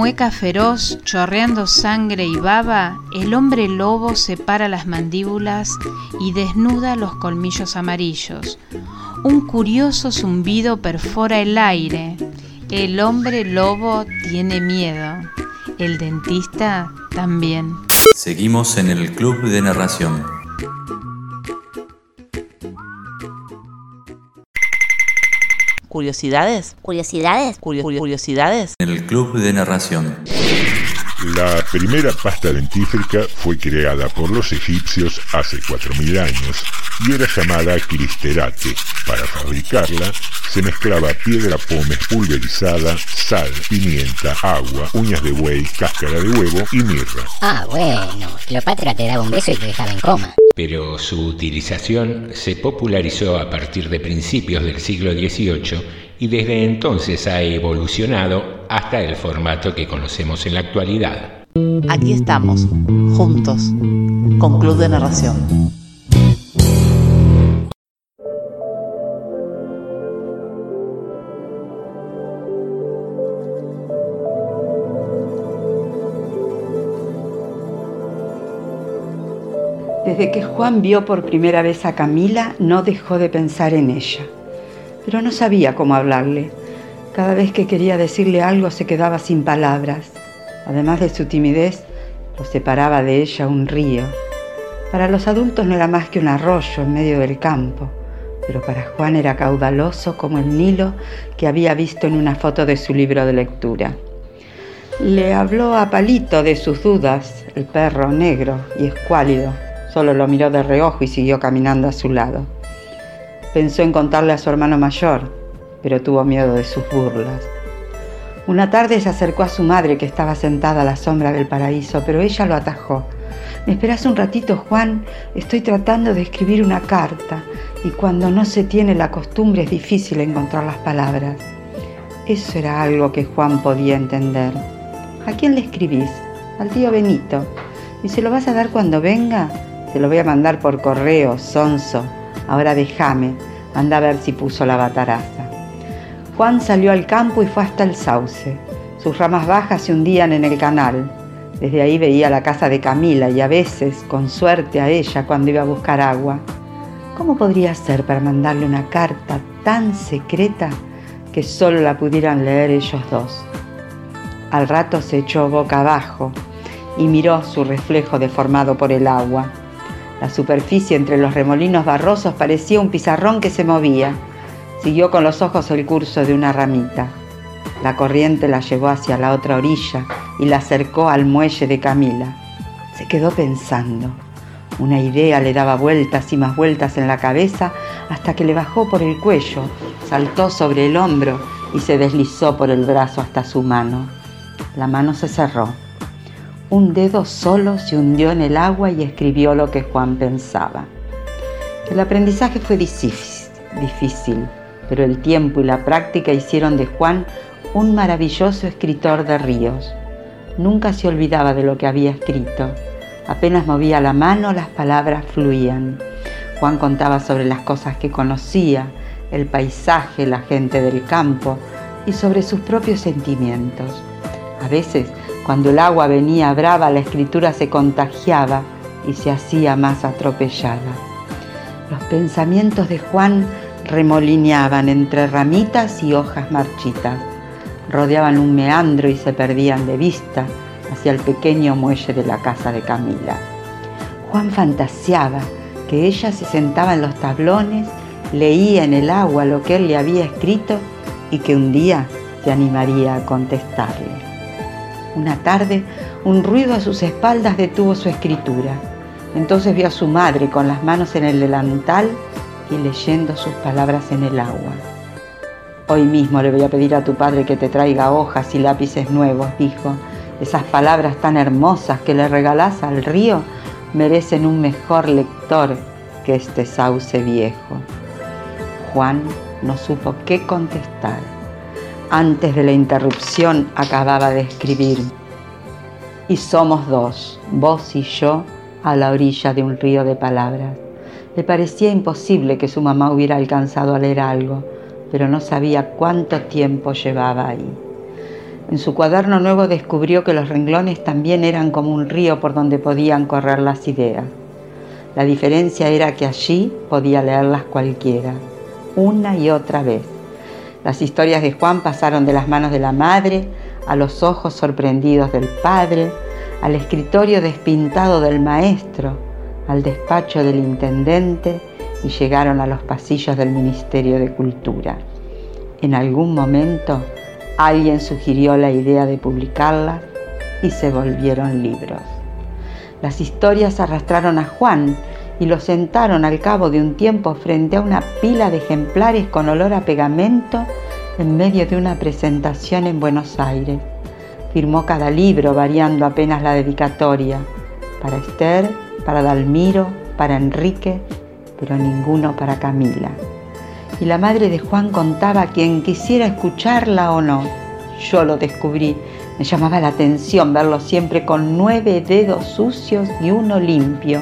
Mueca feroz, chorreando sangre y baba, el hombre lobo separa las mandíbulas y desnuda los colmillos amarillos. Un curioso zumbido perfora el aire. El hombre lobo tiene miedo. El dentista también. Seguimos en el Club de Narración. ¿Curiosidades? ¿Curiosidades? ¿Curiosidades? En el Club de Narración. La primera pasta dentífrica fue creada por los egipcios hace 4.000 años y era llamada clisterate. Para fabricarla se mezclaba piedra pómez pulverizada, sal, pimienta, agua, uñas de buey, cáscara de huevo y mirra. Ah, bueno. Cleopatra te daba un beso y te dejaba en coma. Pero su utilización se popularizó a partir de principios del siglo XVIII y desde entonces ha evolucionado hasta el formato que conocemos en la actualidad. Aquí estamos, juntos, con Club de Narración. Desde que Juan vio por primera vez a Camila, no dejó de pensar en ella. Pero no sabía cómo hablarle. Cada vez que quería decirle algo se quedaba sin palabras. Además de su timidez, lo separaba de ella un río. Para los adultos no era más que un arroyo en medio del campo, pero para Juan era caudaloso como el Nilo que había visto en una foto de su libro de lectura. Le habló a Palito de sus dudas, el perro negro y escuálido. Solo lo miró de reojo y siguió caminando a su lado. Pensó en contarle a su hermano mayor, pero tuvo miedo de sus burlas. Una tarde se acercó a su madre que estaba sentada a la sombra del paraíso, pero ella lo atajó. ¿Me esperas un ratito, Juan? Estoy tratando de escribir una carta y cuando no se tiene la costumbre es difícil encontrar las palabras. Eso era algo que Juan podía entender. ¿A quién le escribís? Al tío Benito. ¿Y se lo vas a dar cuando venga? Se lo voy a mandar por correo, sonso. Ahora déjame. Anda a ver si puso la bataraza. Juan salió al campo y fue hasta el sauce. Sus ramas bajas se hundían en el canal. Desde ahí veía la casa de Camila y a veces, con suerte, a ella cuando iba a buscar agua. ¿Cómo podría ser para mandarle una carta tan secreta que solo la pudieran leer ellos dos? Al rato se echó boca abajo y miró su reflejo deformado por el agua. La superficie entre los remolinos barrosos parecía un pizarrón que se movía. Siguió con los ojos el curso de una ramita. La corriente la llevó hacia la otra orilla y la acercó al muelle de Camila. Se quedó pensando. Una idea le daba vueltas y más vueltas en la cabeza hasta que le bajó por el cuello, saltó sobre el hombro y se deslizó por el brazo hasta su mano. La mano se cerró. Un dedo solo se hundió en el agua y escribió lo que Juan pensaba. El aprendizaje fue difícil, pero el tiempo y la práctica hicieron de Juan un maravilloso escritor de ríos. Nunca se olvidaba de lo que había escrito. Apenas movía la mano, las palabras fluían. Juan contaba sobre las cosas que conocía, el paisaje, la gente del campo y sobre sus propios sentimientos. A veces, cuando el agua venía brava, la escritura se contagiaba y se hacía más atropellada. Los pensamientos de Juan remolineaban entre ramitas y hojas marchitas. Rodeaban un meandro y se perdían de vista hacia el pequeño muelle de la casa de Camila. Juan fantaseaba que ella se sentaba en los tablones, leía en el agua lo que él le había escrito y que un día se animaría a contestarle. Una tarde, un ruido a sus espaldas detuvo su escritura. Entonces vio a su madre con las manos en el delantal y leyendo sus palabras en el agua. Hoy mismo le voy a pedir a tu padre que te traiga hojas y lápices nuevos, dijo. Esas palabras tan hermosas que le regalás al río merecen un mejor lector que este sauce viejo. Juan no supo qué contestar. Antes de la interrupción acababa de escribir. Y somos dos, vos y yo, a la orilla de un río de palabras. Le parecía imposible que su mamá hubiera alcanzado a leer algo, pero no sabía cuánto tiempo llevaba ahí. En su cuaderno nuevo descubrió que los renglones también eran como un río por donde podían correr las ideas. La diferencia era que allí podía leerlas cualquiera, una y otra vez las historias de Juan pasaron de las manos de la madre a los ojos sorprendidos del padre, al escritorio despintado del maestro, al despacho del intendente y llegaron a los pasillos del Ministerio de Cultura. En algún momento alguien sugirió la idea de publicarlas y se volvieron libros. Las historias arrastraron a Juan y lo sentaron al cabo de un tiempo frente a una pila de ejemplares con olor a pegamento en medio de una presentación en Buenos Aires. Firmó cada libro variando apenas la dedicatoria, para Esther, para Dalmiro, para Enrique, pero ninguno para Camila. Y la madre de Juan contaba a quien quisiera escucharla o no. Yo lo descubrí. Me llamaba la atención verlo siempre con nueve dedos sucios y uno limpio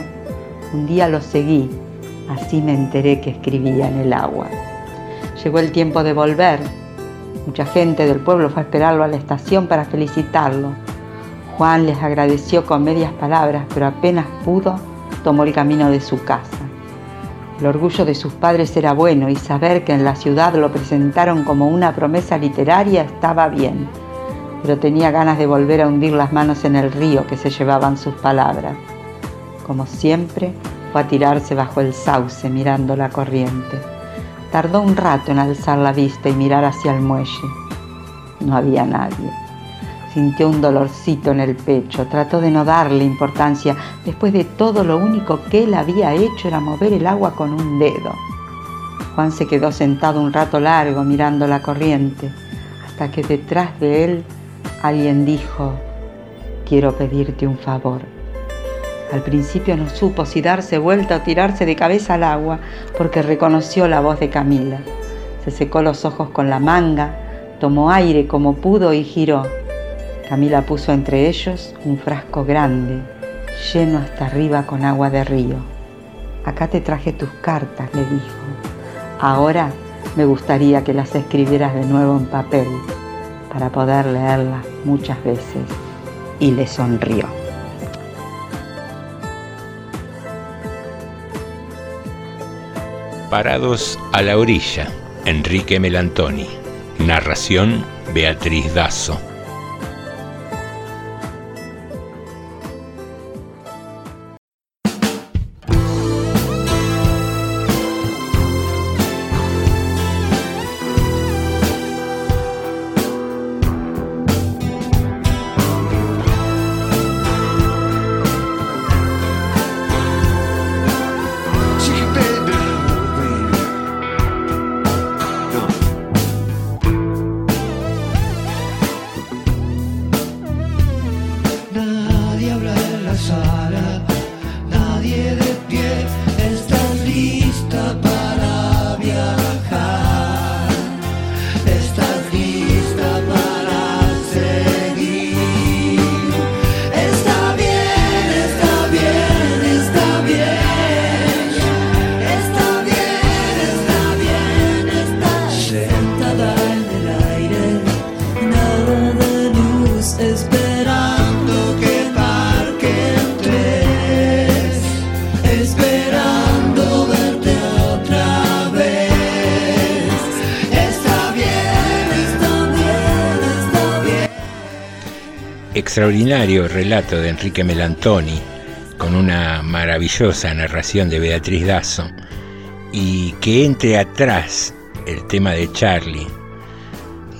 un día lo seguí, así me enteré que escribía en el agua. Llegó el tiempo de volver. Mucha gente del pueblo fue a esperarlo a la estación para felicitarlo. Juan les agradeció con medias palabras, pero apenas pudo, tomó el camino de su casa. El orgullo de sus padres era bueno y saber que en la ciudad lo presentaron como una promesa literaria estaba bien, pero tenía ganas de volver a hundir las manos en el río que se llevaban sus palabras. Como siempre, fue a tirarse bajo el sauce mirando la corriente. Tardó un rato en alzar la vista y mirar hacia el muelle. No había nadie. Sintió un dolorcito en el pecho, trató de no darle importancia. Después de todo, lo único que él había hecho era mover el agua con un dedo. Juan se quedó sentado un rato largo mirando la corriente, hasta que detrás de él alguien dijo, quiero pedirte un favor. Al principio no supo si darse vuelta o tirarse de cabeza al agua, porque reconoció la voz de Camila. Se secó los ojos con la manga, tomó aire como pudo y giró. Camila puso entre ellos un frasco grande, lleno hasta arriba con agua de río. Acá te traje tus cartas, le dijo. Ahora me gustaría que las escribieras de nuevo en papel para poder leerlas muchas veces. Y le sonrió. Parados a la orilla, Enrique Melantoni. Narración, Beatriz Dazo. Extraordinario relato de Enrique Melantoni, con una maravillosa narración de Beatriz Dazo, y que entre atrás el tema de Charlie,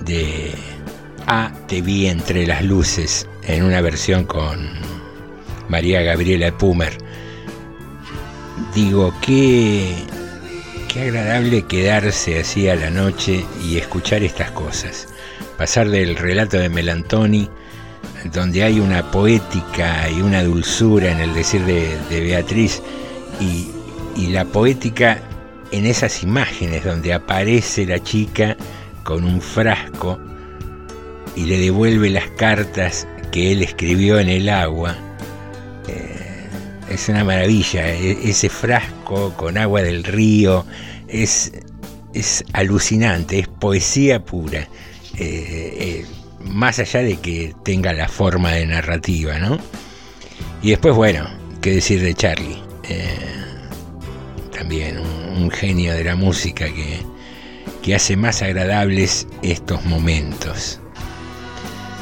de Ah, te vi entre las luces, en una versión con María Gabriela Pumer. Digo, qué, qué agradable quedarse así a la noche y escuchar estas cosas. Pasar del relato de Melantoni, donde hay una poética y una dulzura en el decir de, Beatriz, y, y la poética en esas imágenes donde aparece la chica con un frasco y le devuelve las cartas que él escribió en el agua. Eh, es una maravilla, e- ese frasco con agua del río es, es alucinante, es poesía pura. Eh, eh, más allá de que tenga la forma de narrativa, ¿no? Y después, bueno, qué decir de Charlie. Eh, también un, genio de la música que, que hace más agradables estos momentos.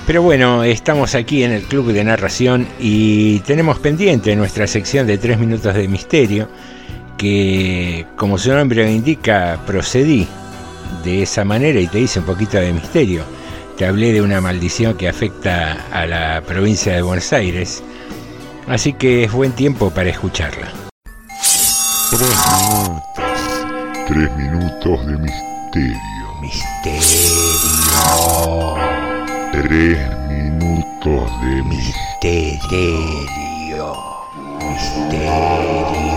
Pero bueno, estamos aquí en el Club de Narración y tenemos pendiente nuestra sección de 3 minutos de misterio, que como su nombre lo indica, procedí de esa manera y te hice un poquito de misterio. Te hablé de una maldición que afecta a la provincia de Buenos Aires, así que es buen tiempo para escucharla. Tres minutos de misterio. Misterio. Tres minutos de misterio. Misterio.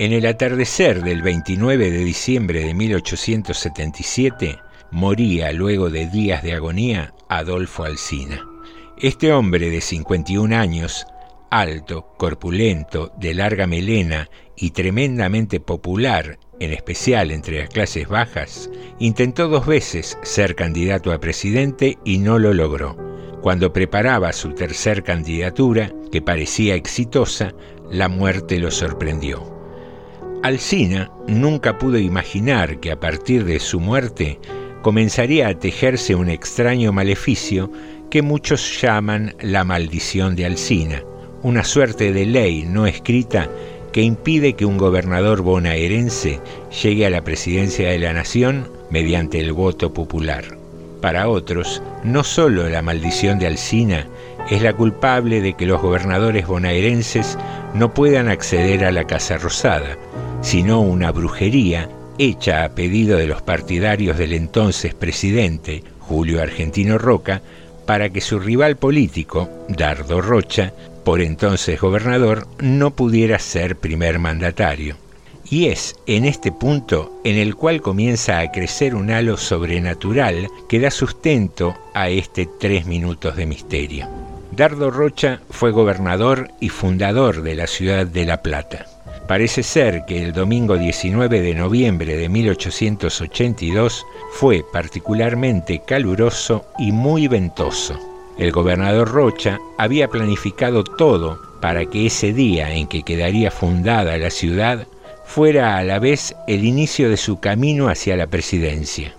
En el atardecer del 29 de diciembre de 1877, moría luego de días de agonía Adolfo Alsina. Este hombre de 51 años, alto, corpulento, de larga melena y tremendamente popular, en especial entre las clases bajas, intentó dos veces ser candidato a presidente y no lo logró. Cuando preparaba su tercer candidatura, que parecía exitosa, la muerte lo sorprendió. Alsina nunca pudo imaginar que a partir de su muerte comenzaría a tejerse un extraño maleficio que muchos llaman la maldición de Alsina, una suerte de ley no escrita que impide que un gobernador bonaerense llegue a la presidencia de la nación mediante el voto popular. Para otros, no solo la maldición de Alsina es la culpable de que los gobernadores bonaerenses no puedan acceder a la Casa Rosada, sino una brujería hecha a pedido de los partidarios del entonces presidente, Julio Argentino Roca, para que su rival político, Dardo Rocha, por entonces gobernador, no pudiera ser primer mandatario. Y es en este punto en el cual comienza a crecer un halo sobrenatural que da sustento a este tres minutos de misterio. Dardo Rocha fue gobernador y fundador de la ciudad de La Plata. Parece ser que el domingo 19 de noviembre de 1882 fue particularmente caluroso y muy ventoso. El gobernador Rocha había planificado todo para que ese día en que quedaría fundada la ciudad fuera a la vez el inicio de su camino hacia la presidencia.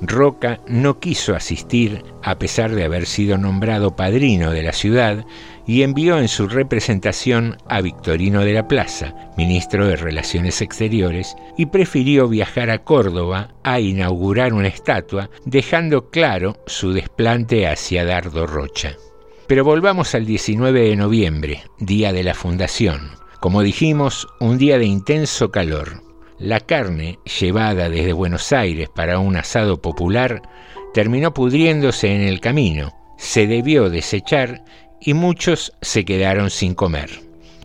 Roca no quiso asistir a pesar de haber sido nombrado padrino de la ciudad y envió en su representación a Victorino de la Plaza, ministro de Relaciones Exteriores, y prefirió viajar a Córdoba a inaugurar una estatua, dejando claro su desplante hacia Dardo Rocha. Pero volvamos al 19 de noviembre, día de la fundación. Como dijimos, un día de intenso calor. La carne, llevada desde Buenos Aires para un asado popular, terminó pudriéndose en el camino, se debió desechar y muchos se quedaron sin comer.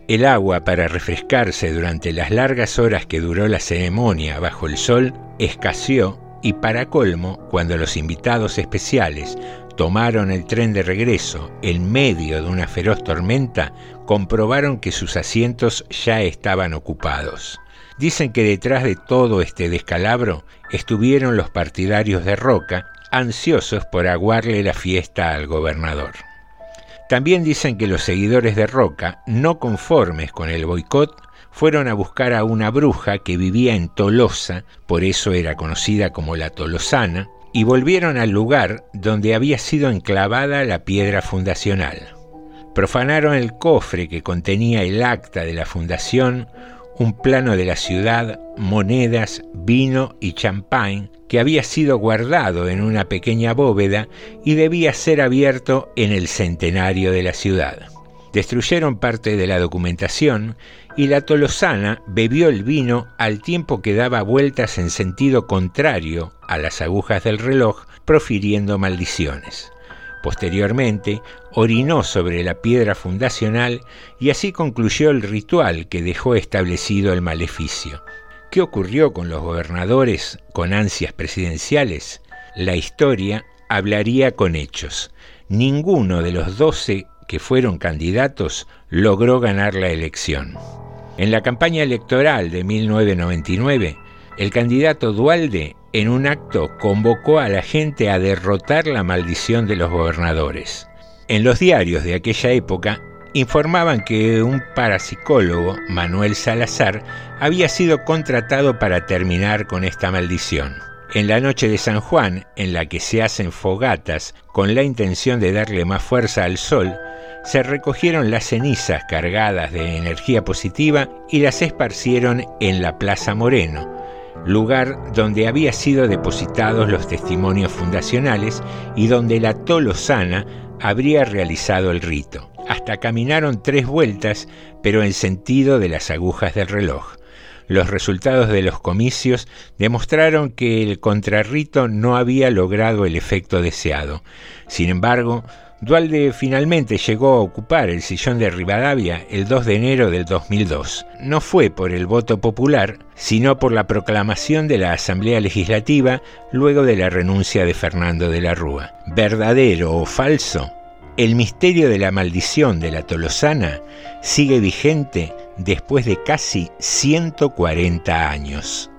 El agua para refrescarse durante las largas horas que duró la ceremonia bajo el sol escaseó y para colmo, cuando los invitados especiales tomaron el tren de regreso en medio de una feroz tormenta, comprobaron que sus asientos ya estaban ocupados. Dicen que detrás de todo este descalabro estuvieron los partidarios de Roca, ansiosos por aguarle la fiesta al gobernador. También dicen que los seguidores de Roca, no conformes con el boicot, fueron a buscar a una bruja que vivía en Tolosa, por eso era conocida como la Tolosana, y volvieron al lugar donde había sido enclavada la piedra fundacional. Profanaron el cofre que contenía el acta de la fundación, un plano de la ciudad, monedas, vino y champán que había sido guardado en una pequeña bóveda y debía ser abierto en el centenario de la ciudad. Destruyeron parte de la documentación y la tolosana bebió el vino al tiempo que daba vueltas en sentido contrario a las agujas del reloj, profiriendo maldiciones. Posteriormente, orinó sobre la piedra fundacional y así concluyó el ritual que dejó establecido el maleficio. ¿Qué ocurrió con los gobernadores con ansias presidenciales? La historia hablaría con hechos. Ninguno de los doce que fueron candidatos logró ganar la elección. En la campaña electoral de 1999, el candidato Dualde en un acto convocó a la gente a derrotar la maldición de los gobernadores. En los diarios de aquella época informaban que un parapsicólogo, Manuel Salazar, había sido contratado para terminar con esta maldición. En la noche de San Juan, en la que se hacen fogatas con la intención de darle más fuerza al sol, se recogieron las cenizas cargadas de energía positiva y las esparcieron en la Plaza Moreno, lugar donde había sido depositados los testimonios fundacionales y donde la Tolosana habría realizado el rito. Hasta caminaron tres vueltas, pero en sentido de las agujas del reloj. Los resultados de los comicios demostraron que el contrarrito no había logrado el efecto deseado. Sin embargo, Dualde finalmente llegó a ocupar el sillón de Rivadavia el 2 de enero del 2002. No fue por el voto popular, sino por la proclamación de la Asamblea Legislativa luego de la renuncia de Fernando de la Rúa. ¿Verdadero o falso? El misterio de la maldición de la Tolosana sigue vigente después de casi 140 años.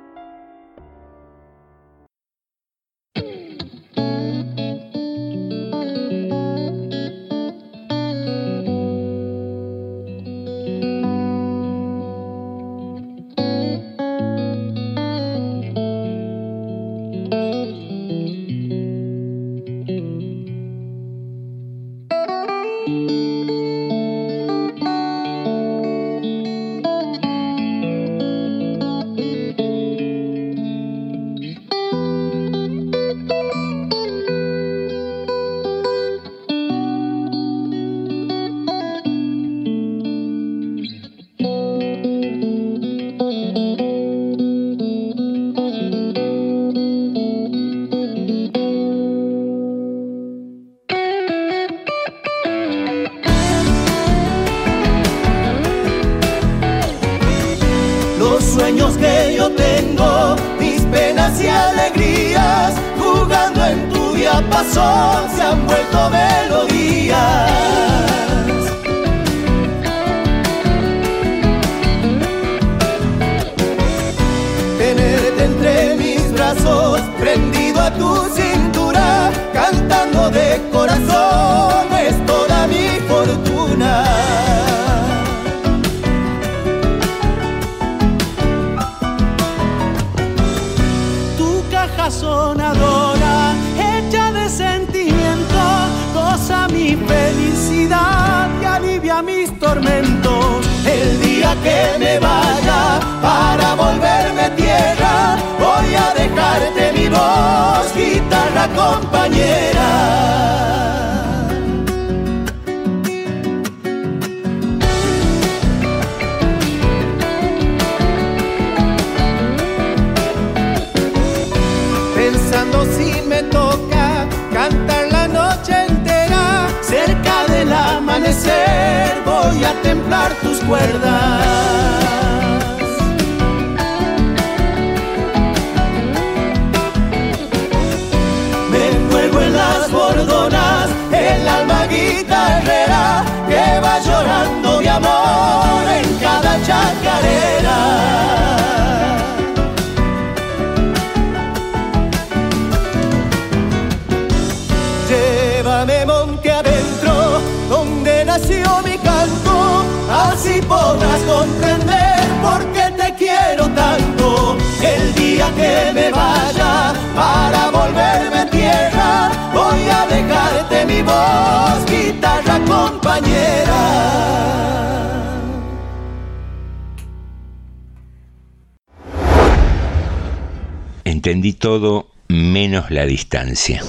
Voy a templar tus cuerdas. Me juego en las bordonas, el alma guitarrera que va llorando de amor en cada chacarera. Así podrás comprender por qué te quiero tanto. El día que me vaya para volverme tierra, voy a dejarte mi voz, guitarra compañera. Entendí todo menos la distancia.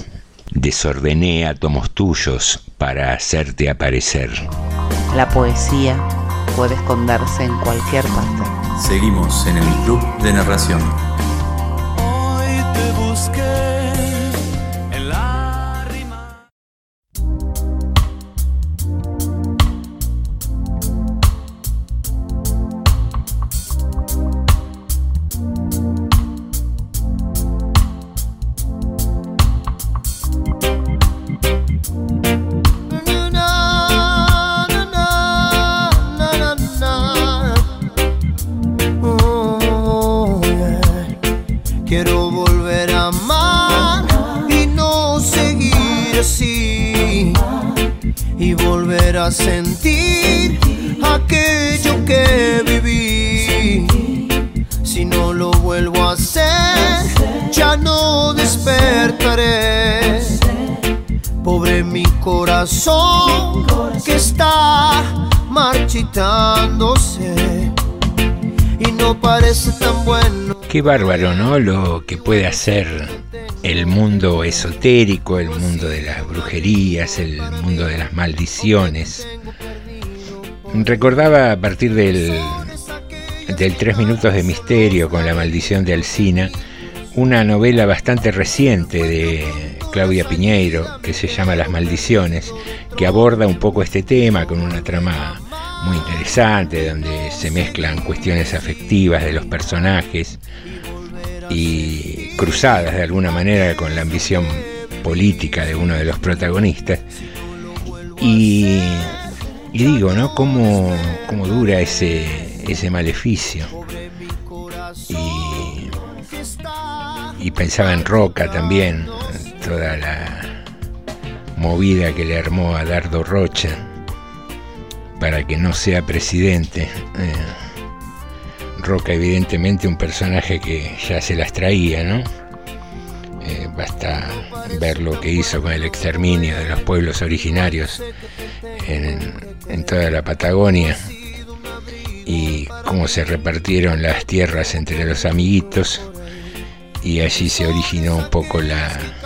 Desordené átomos tuyos para hacerte aparecer. La poesía puede esconderse en cualquier parte. Seguimos en el Club de Narración. Corazón que está marchitándose y no parece tan bueno. Qué bárbaro, ¿no? Lo que puede hacer el mundo esotérico, el mundo de las brujerías, el mundo de las maldiciones. Recordaba a partir del, del Tres Minutos de Misterio con la maldición de Alcina, una novela bastante reciente de Claudia Piñeiro que se llama Las Maldiciones, que aborda un poco este tema con una trama muy interesante, donde se mezclan cuestiones afectivas de los personajes y cruzadas de alguna manera con la ambición política de uno de los protagonistas. Y, digo, ¿no? ¿Cómo, cómo dura ese, ese maleficio? Y pensaba en Roca también, toda la movida que le armó a Dardo Rocha para que no sea presidente. Eh, Roca evidentemente un personaje que ya se las traía, ¿no? Eh, basta ver lo que hizo con el exterminio de los pueblos originarios en, en toda la Patagonia y cómo se repartieron las tierras entre los amiguitos y allí se originó un poco la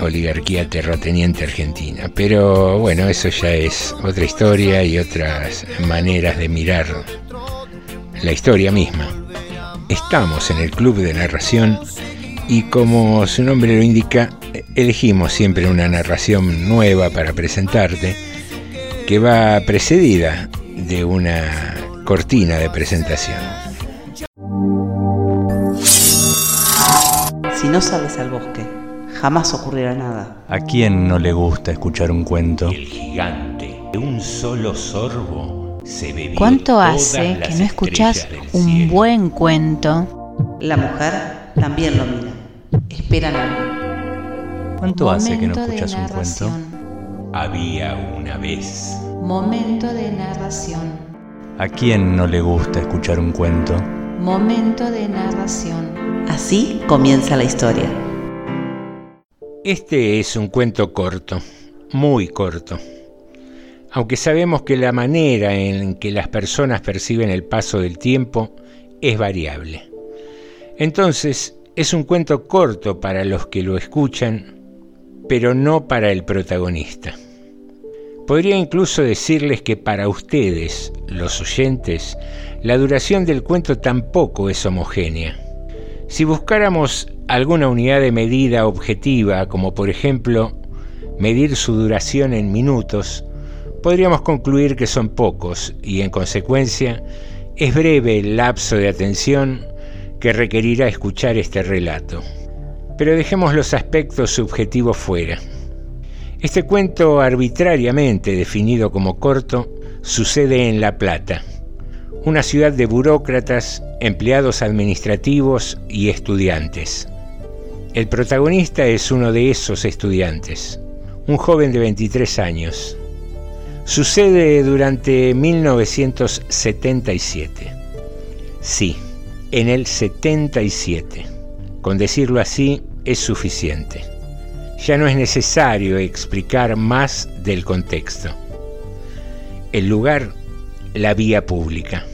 oligarquía terrateniente argentina. Pero bueno, eso ya es otra historia y otras maneras de mirar la historia misma. Estamos en el club de narración y como su nombre lo indica, elegimos siempre una narración nueva para presentarte que va precedida de una cortina de presentación. Si no sales al bosque, jamás ocurrirá nada. ¿A quién no le gusta escuchar un cuento? El gigante, de un solo sorbo, se bebió ¿Cuánto todas hace las que no escuchás un cielo. buen cuento? La mujer también lo mira. Esperan algo. ¿Cuánto hace que no Momento escuchas un cuento? Había una vez. Momento de narración. ¿A quién no le gusta escuchar un cuento? Momento de narración. Así comienza la historia. Este es un cuento corto, muy corto. Aunque sabemos que la manera en que las personas perciben el paso del tiempo es variable. Entonces, es un cuento corto para los que lo escuchan, pero no para el protagonista. Podría incluso decirles que para ustedes, los oyentes, la duración del cuento tampoco es homogénea. Si buscáramos alguna unidad de medida objetiva, como por ejemplo medir su duración en minutos, podríamos concluir que son pocos y en consecuencia es breve el lapso de atención que requerirá escuchar este relato. Pero dejemos los aspectos subjetivos fuera. Este cuento arbitrariamente definido como corto sucede en La Plata, una ciudad de burócratas, empleados administrativos y estudiantes. El protagonista es uno de esos estudiantes, un joven de 23 años. Sucede durante 1977. Sí, en el 77. Con decirlo así es suficiente. Ya no es necesario explicar más del contexto. El lugar, la vía pública.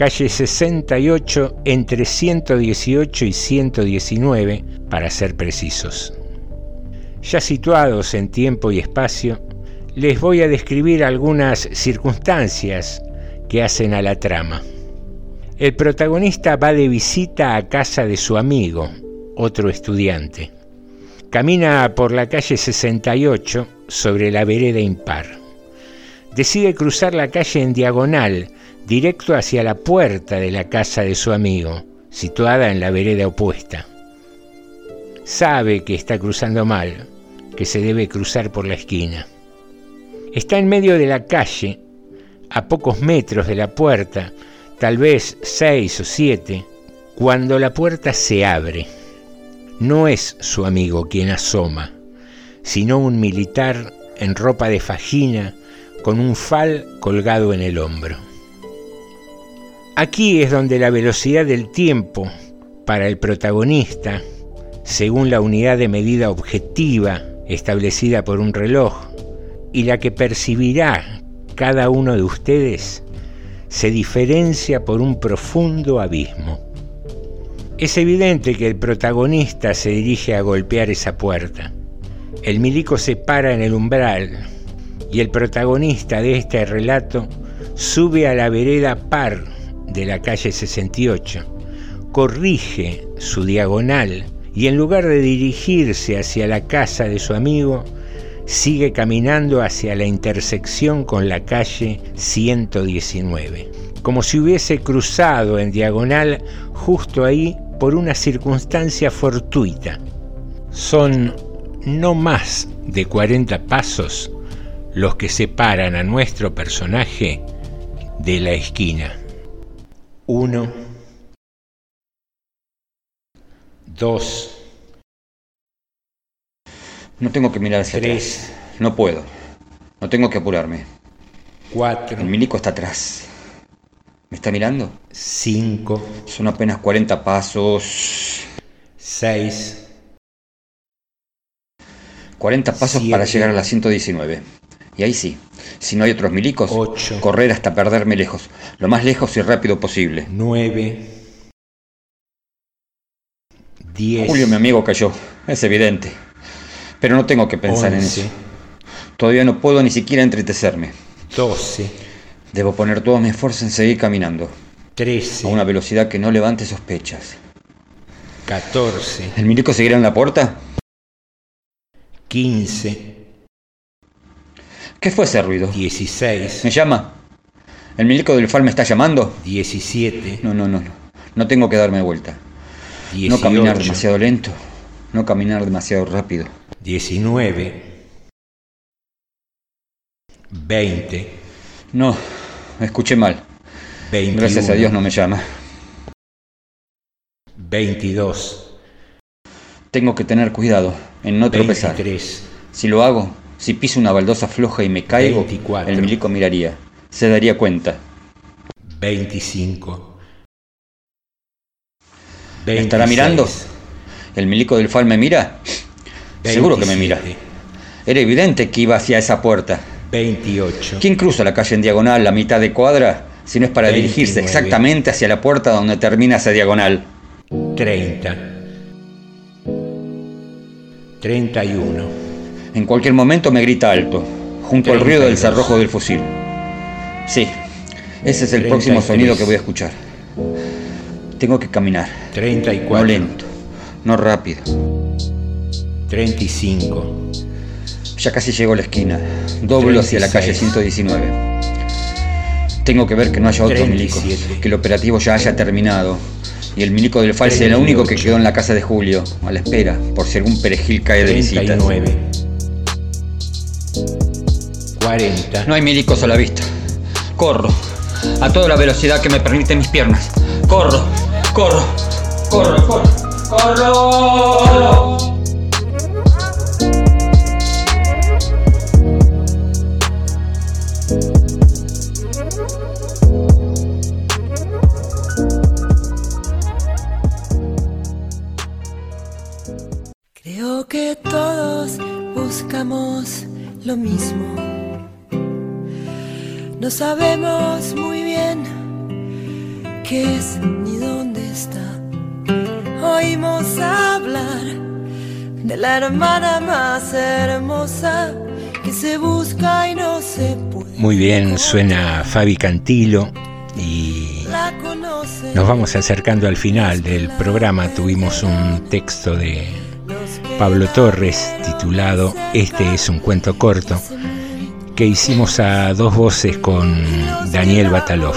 Calle 68 entre 118 y 119, para ser precisos. Ya situados en tiempo y espacio, les voy a describir algunas circunstancias que hacen a la trama. El protagonista va de visita a casa de su amigo, otro estudiante. Camina por la calle 68 sobre la vereda impar. Decide cruzar la calle en diagonal, directo hacia la puerta de la casa de su amigo, situada en la vereda opuesta. Sabe que está cruzando mal, que se debe cruzar por la esquina. Está en medio de la calle, a pocos metros de la puerta, tal vez seis o siete, cuando la puerta se abre. No es su amigo quien asoma, sino un militar en ropa de fajina con un fal colgado en el hombro. Aquí es donde la velocidad del tiempo para el protagonista, según la unidad de medida objetiva establecida por un reloj, y la que percibirá cada uno de ustedes, se diferencia por un profundo abismo. Es evidente que el protagonista se dirige a golpear esa puerta. El milico se para en el umbral y el protagonista de este relato sube a la vereda par de la calle 68, corrige su diagonal y en lugar de dirigirse hacia la casa de su amigo, sigue caminando hacia la intersección con la calle 119, como si hubiese cruzado en diagonal justo ahí por una circunstancia fortuita. Son no más de 40 pasos los que separan a nuestro personaje de la esquina. Uno, dos, No tengo que mirar hacia Tres. atrás. No puedo. No tengo que apurarme. cuatro, El milico está atrás. ¿Me está mirando? cinco, Son apenas 40 pasos. seis, 40 pasos Siete. para llegar a la 119. Y ahí sí, si no hay otros milicos, Ocho. correr hasta perderme lejos. Lo más lejos y rápido posible. nueve, diez, Julio, mi amigo, cayó. Es evidente. Pero no tengo que pensar en eso. Todavía no puedo ni siquiera entretecerme. doce, Debo poner todo mi esfuerzo en seguir caminando. trece, A una velocidad que no levante sospechas. catorce, ¿El milico seguirá en la puerta? quince, ¿Qué fue ese ruido? dieciséis, ¿Me llama? ¿El milico del FAL me está llamando? diecisiete, No, no, no, no. No tengo que darme vuelta. No caminar 18. demasiado lento, no caminar demasiado rápido. 19, 20, No, escuché mal. 21, Gracias a Dios no me llama. 22, Tengo que tener cuidado en no tropezar. 23, Si lo hago, si piso una baldosa floja y me caigo, 24. el milico miraría. Se daría cuenta. 25, ¿Estará 26, mirando? ¿El milico del FAL me mira? Seguro que me mira. 27, Era evidente que iba hacia esa puerta. 28, ¿Quién cruza la calle en diagonal la mitad de cuadra si no es para 29. dirigirse exactamente hacia la puerta donde termina esa diagonal? 30, 31, En cualquier momento me grita alto, junto al ruido del 32. cerrojo del fusil. Sí, ese es el 33. próximo sonido que voy a escuchar. Tengo que caminar, 34, no lento, no rápido. 35, Ya casi llego a la esquina. Doblo hacia la calle 36. 119. Tengo que ver que no haya otros 37. milicos, que el operativo ya haya terminado. Y el milico del FAL sea el único que 38. quedó en la casa de Julio, a la espera, por si algún perejil cae de visita. 39, 40, No hay milicos a la vista. Corro, a toda la velocidad que me permiten mis piernas. Corro, corro, corro, corro, corro. Creo que todos buscamos lo mismo. No sabemos muy bien qué es ni dónde está. Oímos hablar de la hermana más hermosa que se busca y no se puede. Muy bien, suena Fabi Cantilo y nos vamos acercando al final del programa. Tuvimos un texto de Pablo Torres titulado Este es un cuento corto que hicimos a dos voces con Daniel Batalov,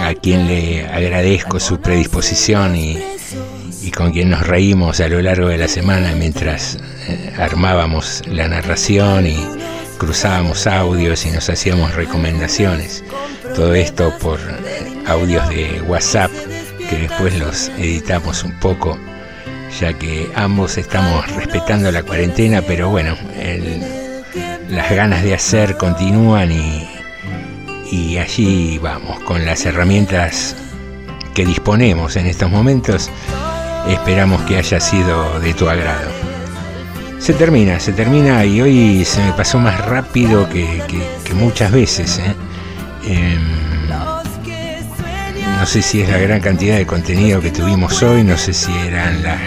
a quien le agradezco su predisposición y, y con quien nos reímos a lo largo de la semana mientras eh, armábamos la narración y cruzábamos audios y nos hacíamos recomendaciones. Todo esto por eh, audios de WhatsApp que después los editamos un poco ya que ambos estamos respetando la cuarentena, pero bueno, el- las ganas de hacer continúan y, y allí vamos, con las herramientas que disponemos en estos momentos, esperamos que haya sido de tu agrado. Se termina, se termina y hoy se me pasó más rápido que, que- muchas veces. ¿eh? Em, no sé si es la gran cantidad de contenido que tuvimos hoy, no sé si eran las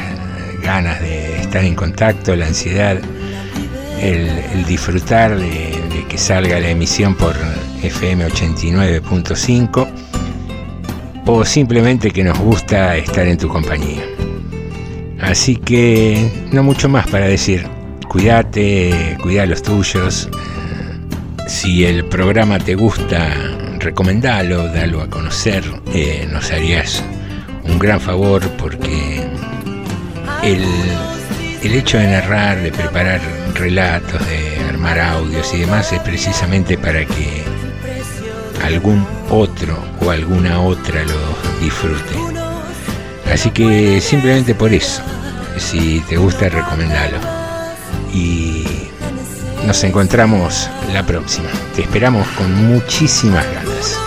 ganas de estar en contacto, la ansiedad, el, disfrutar de, que salga la emisión por FM 89.5 o simplemente que nos gusta estar en tu compañía. Así que no mucho más para decir. Cuídate, cuida los tuyos. Si el programa te gusta, recomendalo, dalo a conocer. Eh, nos harías un gran favor porque el, el hecho de narrar, de preparar relatos, de armar audios y demás es precisamente para que algún otro o alguna otra lo disfrute. Así que simplemente por eso, si te gusta, recomendalo. Y nos encontramos la próxima. Te esperamos con muchísimas ganas.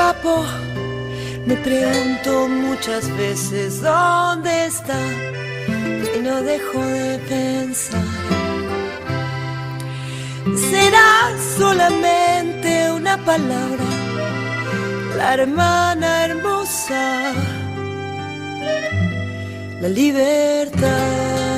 Papo. Me pregunto muchas veces dónde está y no dejo de pensar. Será solamente una palabra, la hermana hermosa, la libertad.